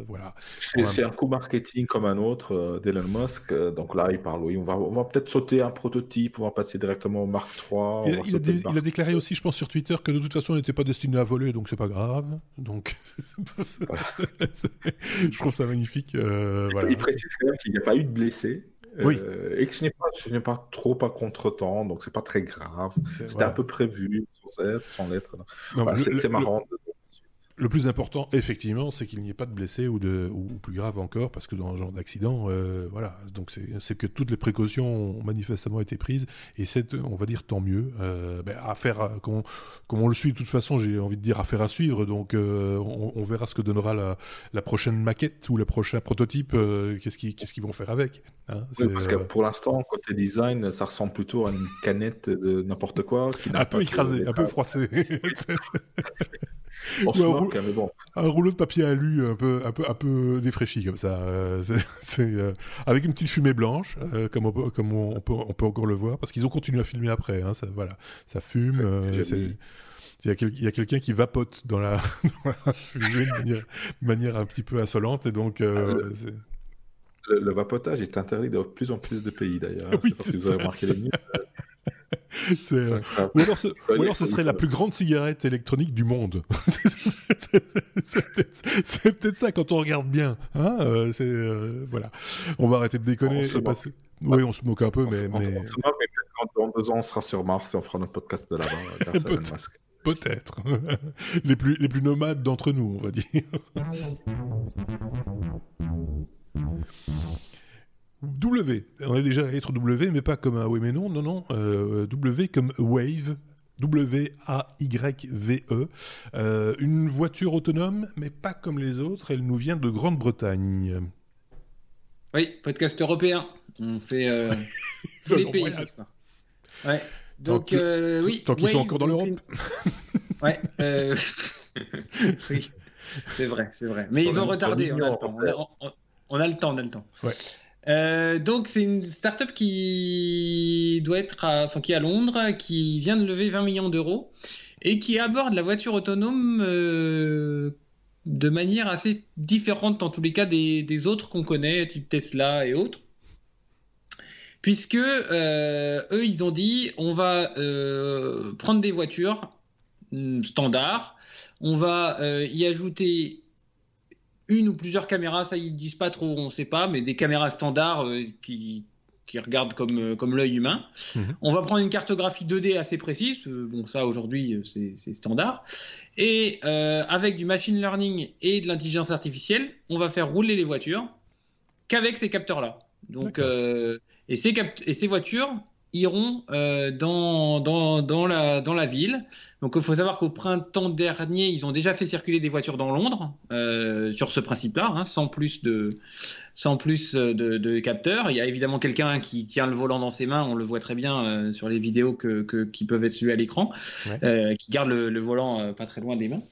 voilà. C'est un coup marketing comme un autre d'Elon Musk. donc là, il parle, oui, on va, on va peut-être sauter un prototype, on va passer directement au Mark III. Il, a, déclaré aussi, je pense, sur Twitter que de toute façon, il n'était pas destiné à voler, donc c'est pas grave. Donc, je trouve ça magnifique. Il précise qu'il n'y a pas eu de blessés. Oui. Euh, et que ce n'est pas, pas trop un contretemps, donc c'est pas très grave. C'était un peu prévu, sans être, sans l'être. C'est marrant. Le plus important, effectivement, c'est qu'il n'y ait pas de blessés ou, de, ou, plus grave encore, parce que dans ce genre d'accident, euh, voilà. Donc c'est que toutes les précautions ont manifestement été prises, et c'est, on va dire, tant mieux. Euh, ben, affaire, comme, on, le suit de toute façon, j'ai envie de dire affaire à suivre. Donc euh, on, verra ce que donnera la, prochaine maquette ou le prochain prototype. qu'est-ce qu'ils vont faire avec hein, Parce que pour l'instant, côté design, ça ressemble plutôt à une canette de n'importe quoi. un peu écrasé, un peu un, rouleau de papier alu un peu, un peu, un peu défraîchi comme ça. Euh, euh, avec une petite fumée blanche, euh, comme, on, comme on, peut, on peut encore le voir, parce qu'ils ont continué à filmer après. Hein, ça, voilà, ça fume. il y a, quelqu'un qui vapote dans la, fumée de manière, un petit peu insolente, et donc. Le, vapotage est interdit dans plus en plus de pays d'ailleurs. Hein, oui, que vous avez remarqué les news. Euh, ou, alors ce, ce, serait la plus grande cigarette électronique du monde. c'est peut-être ça quand on regarde bien. Hein euh, euh, voilà. On va arrêter de déconner. Oui, on se moque un peu, mais, on, se moque, mais quand dans deux ans on sera sur Mars et on fera notre podcast de là-bas Peut-être. les plus les plus nomades d'entre nous, on va dire. W. On a déjà la lettre W, mais pas comme un oui mais non, non, non. Euh, w comme Wave. W-A-Y-V-E. Euh, une voiture autonome, mais pas comme les autres. Elle nous vient de Grande-Bretagne. Oui, podcast européen. On fait euh, tous les pays. Ouais. Donc, tant oui. Tant qu'ils sont encore dans l'Europe. ouais. oui, c'est vrai, c'est vrai. Mais ils ont retardé, on a le temps. On a, le temps, on a le temps. Euh, donc c'est une startup qui doit être, à, enfin qui est à Londres, qui vient de lever 20 millions d'euros et qui aborde la voiture autonome euh, de manière assez différente en tous les cas des, autres qu'on connaît, type Tesla et autres. Puisque euh, eux, ils ont dit, on va prendre des voitures mm, standards, on va y ajouter une ou plusieurs caméras, ça ils disent pas trop, on ne sait pas, mais des caméras standards euh, qui, qui regardent comme, euh, comme l'œil humain. Mhm. On va prendre une cartographie 2D assez précise, euh, bon ça aujourd'hui c'est standard, et avec du machine learning et de l'intelligence artificielle, on va faire rouler les voitures qu'avec ces capteurs-là. Donc, et, ces et ces voitures, iront euh, dans, dans, dans, la, dans la ville. Donc il faut savoir qu'au printemps dernier, ils ont déjà fait circuler des voitures dans Londres euh, sur ce principe-là, hein, sans plus, de, sans plus de, de, capteurs. Il y a évidemment quelqu'un qui tient le volant dans ses mains, on le voit très bien euh, sur les vidéos que, que, qui peuvent être suivies à l'écran, qui garde le, le volant pas très loin des mains.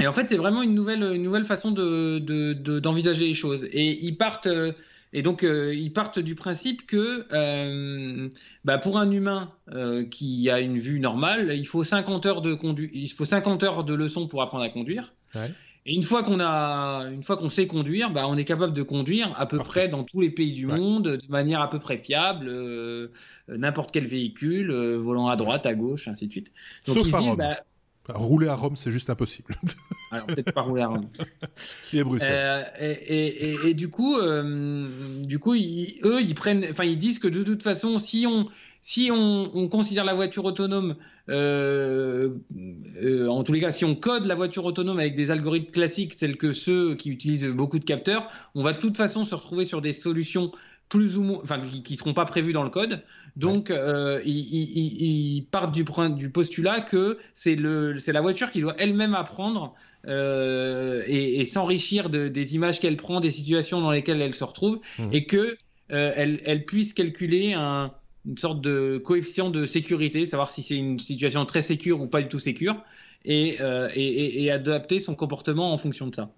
Et en fait, c'est vraiment une nouvelle, une nouvelle façon d'envisager de, de, les choses. Et ils partent et donc, euh, ils partent du principe que euh, bah, pour un humain euh, qui a une vue normale, il faut 50 heures de conduite, il faut 50 heures de leçons pour apprendre à conduire. Et une fois qu'on a, une fois qu'on sait conduire, bah, on est capable de conduire à peu près dans tous les pays du monde, de manière à peu près fiable, n'importe quel véhicule, volant à droite, à gauche, ainsi de suite. Donc ils disent, bah, Rouler à Rome, c'est juste impossible. Alors peut-être pas rouler à Rome. Et Bruxelles. Euh, et, et, et, du coup, euh, du coup, eux, ils prennent, enfin, ils disent que de toute façon, si on, si on, on considère la voiture autonome, euh, euh, en tous les cas, si on code la voiture autonome avec des algorithmes classiques tels que ceux qui utilisent beaucoup de capteurs, on va de toute façon se retrouver sur des solutions plus ou moins, enfin, qui ne seront pas prévues dans le code. Donc, euh, ils, partent du, du postulat que c'est la voiture qui doit elle-même apprendre euh, et, s'enrichir de, des images qu'elle prend, des situations dans lesquelles elle se retrouve, mmh. et que euh, elle, elle, puisse calculer un, une sorte de coefficient de sécurité, savoir si c'est une situation très sécure ou pas du tout sécure, et, et, et adapter son comportement en fonction de ça.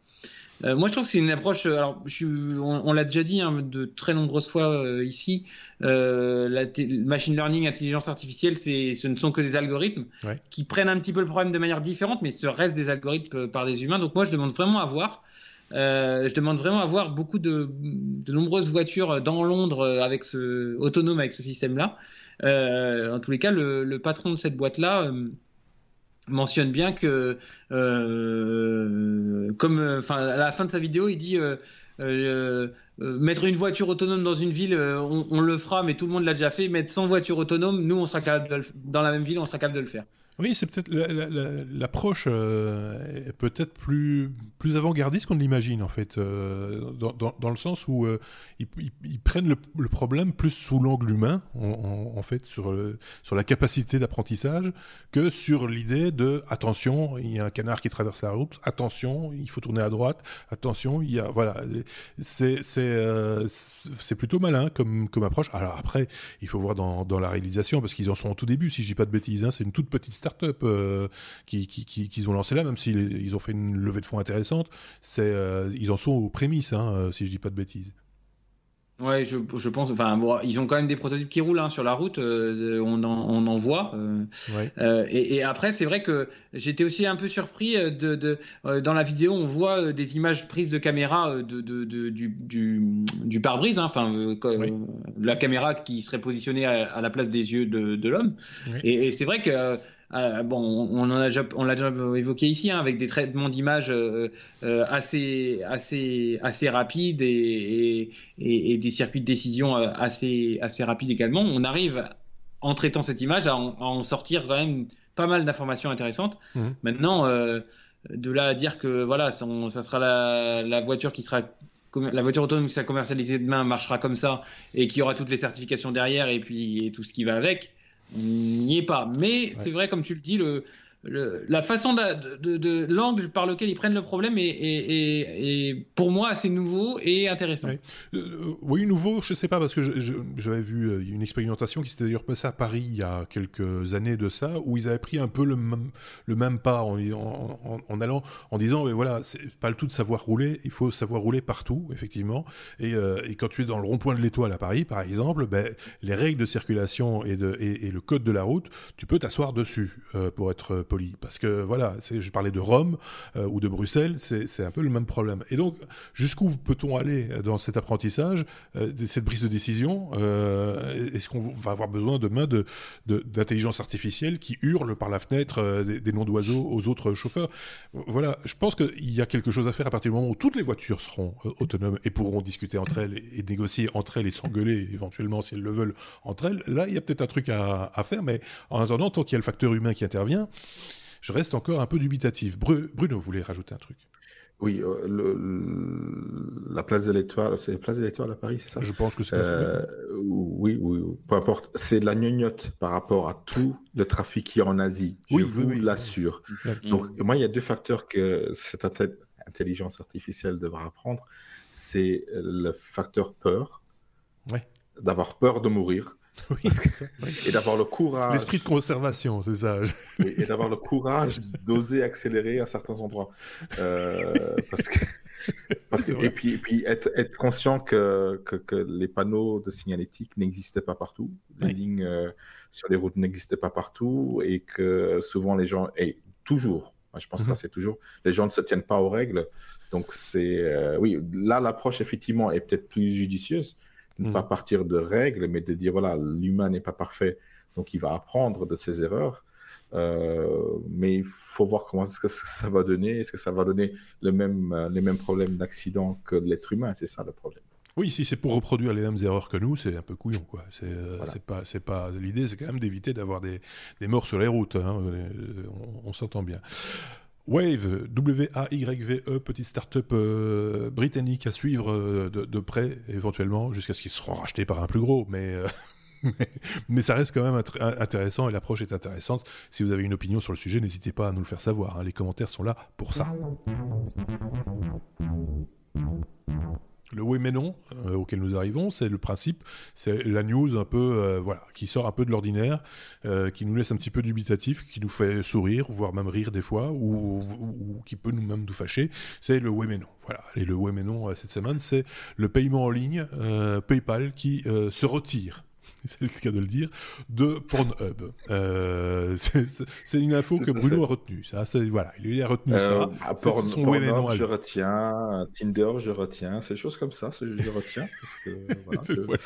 Euh, moi, je trouve que c'est une approche. Euh, alors, je, on, l'a déjà dit hein, de très nombreuses fois euh, ici. la machine learning, intelligence artificielle, c'est, ce ne sont que des algorithmes qui prennent un petit peu le problème de manière différente, mais ce reste des algorithmes par des humains. Donc, moi, je demande vraiment à voir. je demande vraiment à voir beaucoup de, de nombreuses voitures dans Londres avec ce autonome avec ce système-là. en tous les cas, le, le patron de cette boîte-là mentionne bien que, euh, comme, à la fin de sa vidéo, il dit euh, euh, mettre une voiture autonome dans une ville, on, le fera, mais tout le monde l'a déjà fait. Mettre 100 voitures autonomes, nous, on sera capable dans la même ville, on sera capable de le faire. Oui, c'est peut-être l'approche euh, est peut-être plus plus avant-gardiste qu'on l'imagine en fait, euh, dans, dans, le sens où euh, ils, prennent le, problème plus sous l'angle humain, en, fait, sur sur la capacité d'apprentissage, que sur l'idée de attention, il y a un canard qui traverse la route, attention, il faut tourner à droite, attention, il y a voilà, c'est c'est plutôt malin comme comme approche. Alors après, il faut voir dans, dans la réalisation parce qu'ils en sont au tout début, si je dis pas de bêtises, hein, c'est une toute petite start-up euh, qu'ils qui, ont lancé là, même s'ils ont fait une levée de fonds intéressante, c'est euh, ils en sont aux prémices, hein, euh, si je dis pas de bêtises. Ouais, je, je, pense. Enfin, bon, ils ont quand même des prototypes qui roulent hein, sur la route. on, en, on, en, voit. et, et, après, c'est vrai que j'étais aussi un peu surpris de, de dans la vidéo, on voit des images prises de caméra de, de, du, du, du pare-brise. Hein, enfin, la caméra qui serait positionnée à, la place des yeux de, l'homme. Et, et c'est vrai que euh, bon, on, en a déjà, on l'a déjà évoqué ici, hein, avec des traitements d'image euh, euh, assez, assez, assez rapides et, et, et, des circuits de décision assez, assez rapides également. On arrive, en traitant cette image, à en, sortir quand même pas mal d'informations intéressantes. Mmh. Maintenant, de là à dire que voilà, ça, ça sera la, la, voiture qui sera la voiture autonome qui sera commercialisée demain marchera comme ça et qui aura toutes les certifications derrière et puis et tout ce qui va avec on n'y est pas. Mais c'est vrai, comme tu le dis, le, la façon de, l'angle par lequel ils prennent le problème est, pour moi assez nouveau et intéressant. Euh, oui, nouveau, je ne sais pas, parce que j'avais vu euh, une expérimentation qui s'était d'ailleurs passée à Paris il y a quelques années de ça, où ils avaient pris un peu le le même pas en, en, en disant, mais voilà, c'est pas le tout de savoir rouler, il faut savoir rouler partout, effectivement. Et, euh, quand tu es dans le rond-point de l'étoile à Paris, par exemple, ben, les règles de circulation de, et, le code de la route, tu peux t'asseoir dessus pour être parce que voilà, je parlais de Rome euh, ou de Bruxelles, c'est un peu le même problème. Et donc, jusqu'où peut-on aller dans cet apprentissage, euh, cette prise de décision euh, Est-ce qu'on va avoir besoin demain d'intelligence artificielle qui hurle par la fenêtre des, noms d'oiseaux aux autres chauffeurs? Voilà, je pense qu'il y a quelque chose à faire à partir du moment où toutes les voitures seront autonomes et pourront discuter entre elles et, négocier entre elles et s'engueuler éventuellement si elles le veulent entre elles. Là, il y a peut-être un truc à faire, mais en attendant, tant qu'il y a le facteur humain qui intervient, je reste encore un peu dubitatif. Bruno voulait rajouter un truc. Oui, euh, la place de l'Étoile, c'est la place de l'Étoile à Paris, c'est ça? Je pense que c'est euh, oui, oui, peu importe. C'est de la gnognotte par rapport à tout le trafic qui est en Asie. Je vous l'assure. Donc, moi, il y a deux facteurs que cette intelligence artificielle devra apprendre. C'est le facteur peur, d'avoir peur de mourir. Oui, Et d'avoir le courage. L'esprit de conservation, c'est ça. et d'avoir le courage d'oser accélérer à certains endroits. Euh, parce que. et puis, et puis être, être conscient que, que, les panneaux de signalétique n'existaient pas partout, les lignes euh, sur les routes n'existaient pas partout, et que souvent les gens, et toujours, je pense que ça mhm. c'est toujours, les gens ne se tiennent pas aux règles. Donc c'est, euh, oui, là l'approche effectivement est peut-être plus judicieuse, ne pas mm. partir de règles, mais de dire voilà, l'humain n'est pas parfait, donc il va apprendre de ses erreurs. Euh, mais il faut voir comment est-ce que ça va donner. Est-ce que ça va donner le même, euh, les mêmes problèmes d'accident que l'être humain? C'est ça le problème. Oui, si c'est pour reproduire les mêmes erreurs que nous, c'est un peu couillon, quoi. C'est euh, pas, c'est pas l'idée, c'est quand même d'éviter d'avoir des, des, morts sur les routes. Hein. on s'entend bien. Wave, W-A-Y-V-E, petite start-up euh, britannique à suivre euh, de, près, éventuellement, jusqu'à ce qu'ils seront rachetés par un plus gros, euh, mais, mais, ça reste quand même intéressant et l'approche est intéressante. Si vous avez une opinion sur le sujet, n'hésitez pas à nous le faire savoir. Hein. Les commentaires sont là pour ça. Le oui mais non euh, auquel nous arrivons, c'est le principe, c'est la news un peu, euh, voilà, qui sort un peu de l'ordinaire, euh, qui nous laisse un petit peu dubitatif, qui nous fait sourire, voire même rire des fois, ou, qui peut nous même nous fâcher. C'est le oui mais non. Voilà. Et le oui mais non cette semaine, c'est le paiement en ligne PayPal qui se retire c'est le cas de le dire, de Pornhub. Euh, c'est une info que Bruno a retenue. Ça, voilà, il a retenu ça. À Pornhub, je retiens. Tinder, je retiens. C'est des choses comme ça, je, retiens. Parce que, voilà,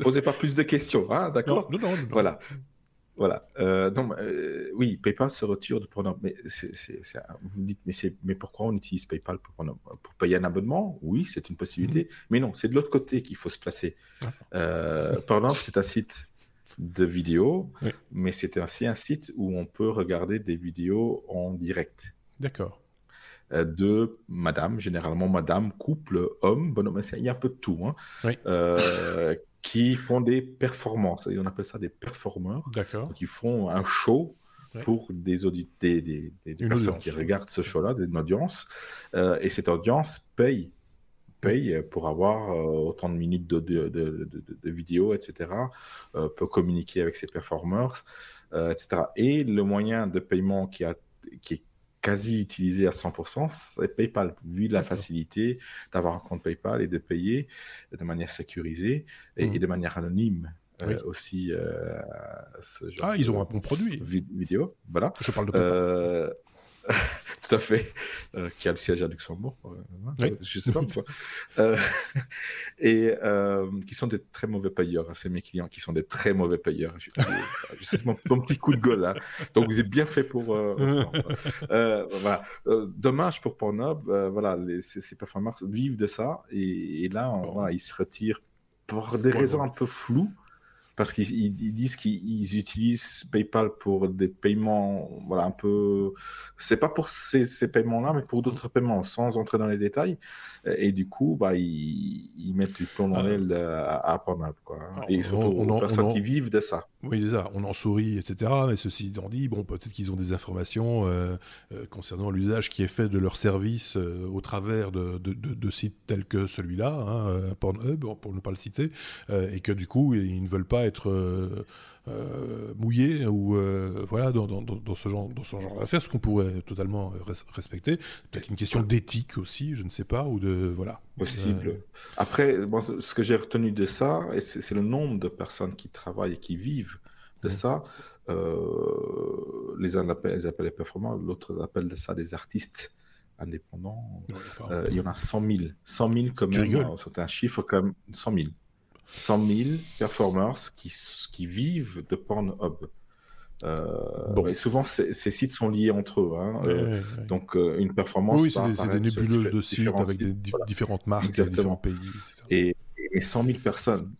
Posez pas plus de questions, hein, d'accord non, non, non, Voilà. Voilà. Euh, euh, oui, PayPal se retire de Pornhub. Mais vous dites, mais, mais pourquoi on utilise PayPal pour, pour payer un abonnement? Oui, c'est une possibilité. Mhm. Mais non, c'est de l'autre côté qu'il faut se placer. Euh, Pornhub, c'est un site de vidéos, mais c'est aussi un site où on peut regarder des vidéos en direct. D'accord. Euh, de madame, généralement madame, couple, homme, bonhomme, il y a un peu de tout. Hein. Oui. Euh, qui font des performances. On appelle ça des performeurs. D'accord. Qui font un show pour des, auditeurs, des, personnes qui regardent ce show-là, une audience. Euh, et cette audience paye paye pour avoir euh, autant de minutes de, de, de, vidéos, etc., euh, peut communiquer avec ses performeurs, etc. Et le moyen de paiement qui, a, qui est quasi utilisé à 100%, c'est PayPal, vu la facilité d'avoir un compte PayPal et de payer de manière sécurisée et, mmh. de manière anonyme. Euh, aussi euh, ce genre ah, ils ont un bon produit. Vidéo, voilà. Je parle de. Euh, tout à fait, euh, qui a le siège à Luxembourg, euh, hein, je sais pas euh, et qui sont des très mauvais payeurs. Hein, c'est mes clients qui sont des très mauvais payeurs. Je, c'est mon, petit coup de gueule là. Donc vous êtes bien fait pour. voilà. dommage pour Pornhub. voilà, les, ces, ces performers vivent de ça et, là, on, voilà, ils se retirent pour des raisons un peu floues. Parce qu'ils disent qu'ils utilisent PayPal pour des paiements, voilà, un peu. C'est pas pour ces, ces paiements-là, mais pour d'autres paiements, sans entrer dans les détails. Et du coup, bah, ils, ils mettent du plomb dans l'aile à, à Pornhub, quoi. Et surtout aux personnes qui vivent de ça. Oui, c'est ça. On en sourit, etc. Mais ceci étant dit, bon, peut-être qu'ils ont des informations euh, euh, concernant l'usage qui est fait de leur service euh, au travers de, sites tels que celui-là, hein, Pornhub, pour ne pas le citer, et que du coup, ils ne veulent pas être mouillé ou euh, voilà dans, dans, dans, ce genre dans ce genre d'affaires, ce qu'on pourrait totalement respecter. Peut-être une question d'éthique aussi, je ne sais pas, ou de voilà. Possible. Euh, Après, ce que j'ai retenu de ça, et c'est le nombre de personnes qui travaillent et qui vivent de ça. les uns appellent, les appellent les performants, l'autre appelle ça des artistes indépendants. il y en a 100 000. 100 000 comme c'est un chiffre comme 100 000. 100 000 performers qui, qui vivent de Pornhub. Euh, souvent, ces sites sont liés entre eux. Hein. Euh, donc, euh, une performance. Oui, c'est des, nébuleuses de sites avec des, différentes marques, différents pays. Et, et, 100 000 personnes.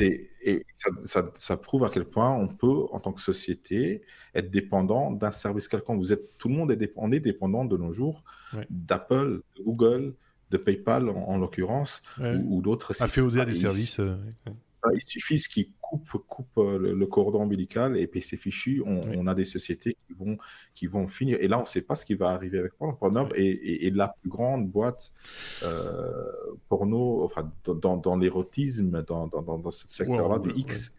Et ça, ça, prouve à quel point on peut, en tant que société, être dépendant d'un service quelconque. Vous êtes, tout le monde est, est dépendant de nos jours d'Apple, de Google, de PayPal en, l'occurrence, ou, d'autres. À féoder des services. Euh, il suffit qu'ils coupent coupe euh, le, cordon ombilical et puis c'est fichu. On, a des sociétés qui vont, qui vont finir. Et là, on ne sait pas ce qui va arriver avec Pornhub et, la plus grande boîte euh, porno, enfin, dans, dans l'érotisme, dans, dans, dans, ce secteur-là du X.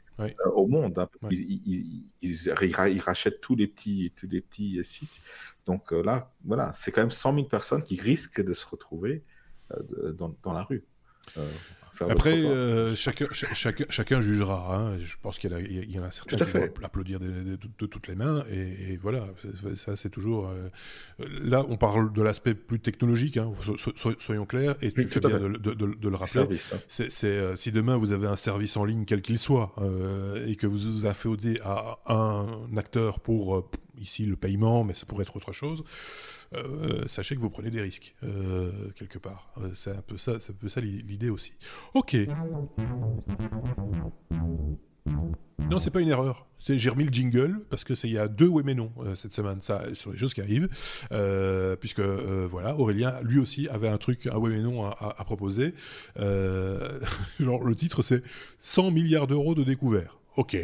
au monde. Hein, ils, ils, rachètent tous les petits, tous les petits sites. Donc là, voilà, c'est quand même 100 000 personnes qui risquent de se retrouver dans, dans, la rue. Euh, Après, euh, chacun, chacun, chacun, jugera. Hein. Je pense qu'il y, y, en a certains qui vont applaudir de, toutes les mains. Et, voilà, ça c'est toujours. là, on parle de l'aspect plus technologique, hein. soyons clairs, et tu fais bien de, le rappeler. Hein. C'est, si demain vous avez un service en ligne, quel qu'il soit, et que vous vous afféodez à un acteur pour, ici, le paiement, mais ça pourrait être autre chose. Euh, sachez que vous prenez des risques euh, quelque part. Euh, c'est un peu ça, peu ça l'idée aussi. Ok. Non, c'est pas une erreur. J'ai remis le jingle parce que il y a deux oui mais non cette semaine. Ça sur les choses qui arrivent, puisque voilà, Aurélien lui aussi avait un truc, un oui mais non à, proposer. genre le titre c'est 100 milliards d'euros de découvert. Ok.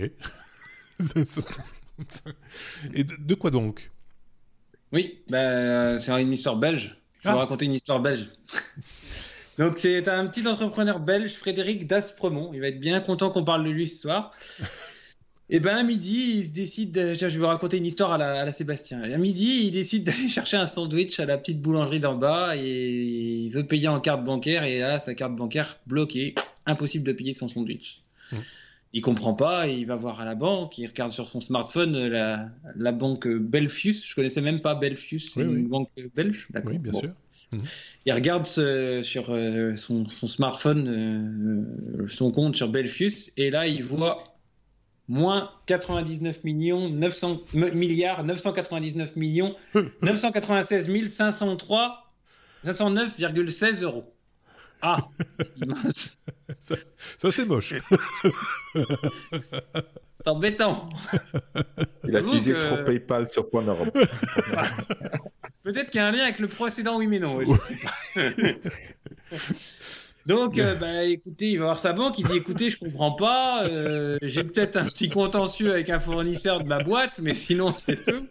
Et de quoi donc? Oui, bah, c'est une histoire belge. Je vais ah. raconter une histoire belge. Donc, c'est un petit entrepreneur belge, Frédéric Daspremont. Il va être bien content qu'on parle de lui ce soir. Et ben à midi, il se décide. Je vais vous raconter une histoire à la, Sébastien. à midi, il décide d'aller chercher un sandwich à la petite boulangerie d'en bas et il veut payer en carte bancaire. Et là, sa carte bancaire bloquée. Impossible de payer son sandwich. Mmh il comprend pas, il va voir à la banque, il regarde sur son smartphone euh, la, banque Belfius. Je connaissais même pas Belfius, c'est une banque belge. Oui, bien sûr. Mhm. Il regarde sur euh, son, smartphone euh, son compte sur Belfius et là il voit moins 99 millions 900 milliards 999 millions 996 503 509,16 euros. Ah, ça, ça c'est moche. c'est embêtant. Il a utilisé trop PayPal sur Point Peut-être qu'il y a un lien avec le précédent, oui mais non. Donc, euh, bah, écoutez, il va voir sa banque, il dit écoutez, je comprends pas, euh, j'ai peut-être un petit contentieux avec un fournisseur de ma boîte, mais sinon, c'est tout.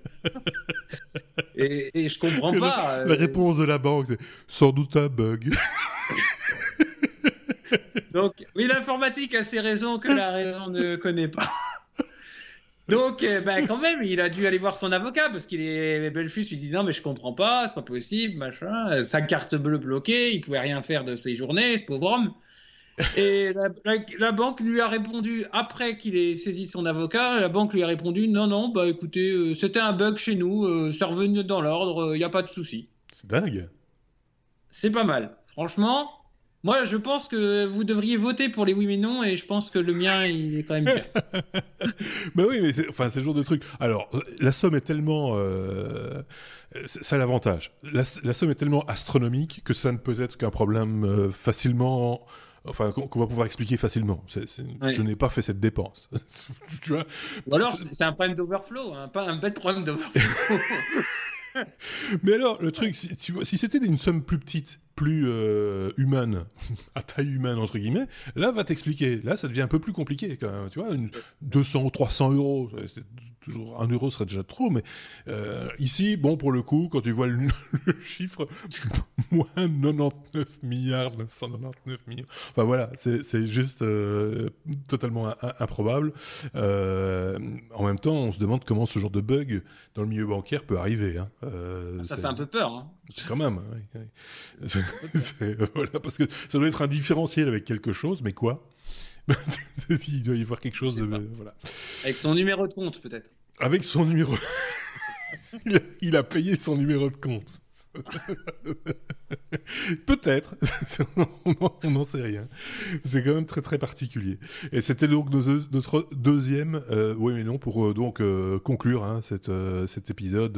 Et, et, je comprends pas. La, euh, réponse de la banque, c'est sans doute un bug. Donc, oui, l'informatique a ses raisons que la raison ne connaît pas. Donc, euh, ben, quand même, il a dû aller voir son avocat parce qu'il est Belfus. Il dit non, mais je comprends pas, c'est pas possible, machin. Sa carte bleue bloquée, il pouvait rien faire de ses journées, ce pauvre homme. Et la, banque lui a répondu après qu'il ait saisi son avocat. La banque lui a répondu non, non, bah écoutez, euh, c'était un bug chez nous, euh, c'est revenu dans l'ordre, il n'y a pas de souci. C'est dingue. C'est pas mal, franchement. Moi, je pense que vous devriez voter pour les oui mais non, et je pense que le mien, il est quand même bien. bah oui, mais c'est, enfin, c'est le genre de truc. Alors, la somme est tellement, euh, ça a l'avantage. La, somme est tellement astronomique que ça ne peut être qu'un problème euh, facilement enfin qu'on va pouvoir expliquer facilement. Je n'ai pas fait cette dépense. tu vois? Ou alors c'est un problème d'overflow, hein, pas un bête problème d'overflow. Mais alors, le truc, si, tu vois, si c'était une somme plus petite, plus euh, humaine, à taille humaine entre guillemets, là va t'expliquer. Là, ça devient un peu plus compliqué quand même. Tu vois, une 200 ou 300 euros, toujours un euro serait déjà trop, mais euh, ici, bon, pour le coup, quand tu vois le, chiffre, moins 99 milliards, 999 millions, enfin voilà, c'est juste euh, totalement improbable. Euh, en même temps, on se demande comment ce genre de bug dans le milieu bancaire peut arriver. Hein. ça fait un peu peur. Hein. Quand même. voilà, parce que ça doit être un différentiel avec quelque chose, mais quoi? il doit y avoir quelque chose de. Voilà. Avec son numéro de compte, peut-être. Avec son numéro. il, a, payé son numéro de compte. Peut-être, on n'en sait rien. C'est quand même très très particulier. Et c'était donc notre deuxième, euh, oui mais non, pour euh, donc euh, conclure hein, cette, cet épisode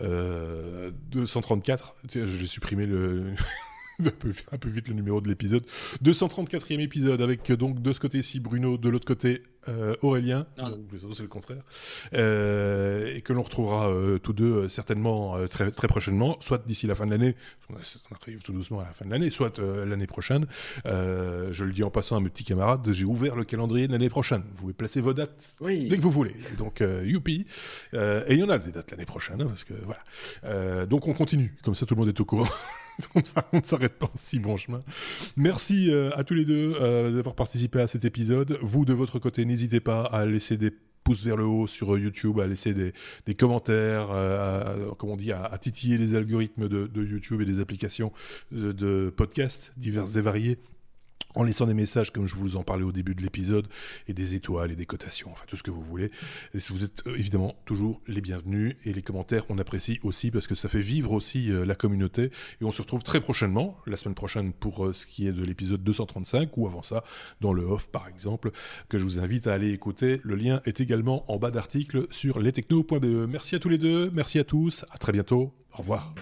234. J'ai supprimé le un, peu, un peu vite le numéro de l'épisode. 234e épisode avec donc de ce côté-ci Bruno, de l'autre côté euh, Aurélien, c'est le contraire, euh, et que l'on retrouvera euh, tous deux certainement très, très prochainement, soit d'ici la fin de l'année, on, arrive tout doucement à la fin de l'année, soit l'année prochaine. je le dis en passant à mes petits camarades, j'ai ouvert le calendrier de l'année prochaine. Vous pouvez placer vos dates dès que vous voulez. donc, youpi. et il y en a des dates l'année prochaine, hein, parce que voilà. donc on continue, comme ça tout le monde est au courant. on ne s'arrête pas en si bon chemin. Merci à tous les deux d'avoir participé à cet épisode. Vous, de votre côté, n'hésitez pas à laisser des pouces vers le haut sur YouTube, à laisser des, commentaires, euh, à, comme on dit, à, titiller les algorithmes de, YouTube et des applications de, de podcasts diverses et variées en laissant des messages comme je vous en parlais au début de l'épisode, et des étoiles et des cotations, enfin tout ce que vous voulez. Vous êtes euh, évidemment toujours les bienvenus, et les commentaires on apprécie aussi parce que ça fait vivre aussi euh, la communauté, et on se retrouve très prochainement, la semaine prochaine pour euh, ce qui est de l'épisode 235, ou avant ça, dans le off par exemple, que je vous invite à aller écouter. Le lien est également en bas d'article sur lestechno.be. Merci à tous les deux, merci à tous, à très bientôt, au revoir.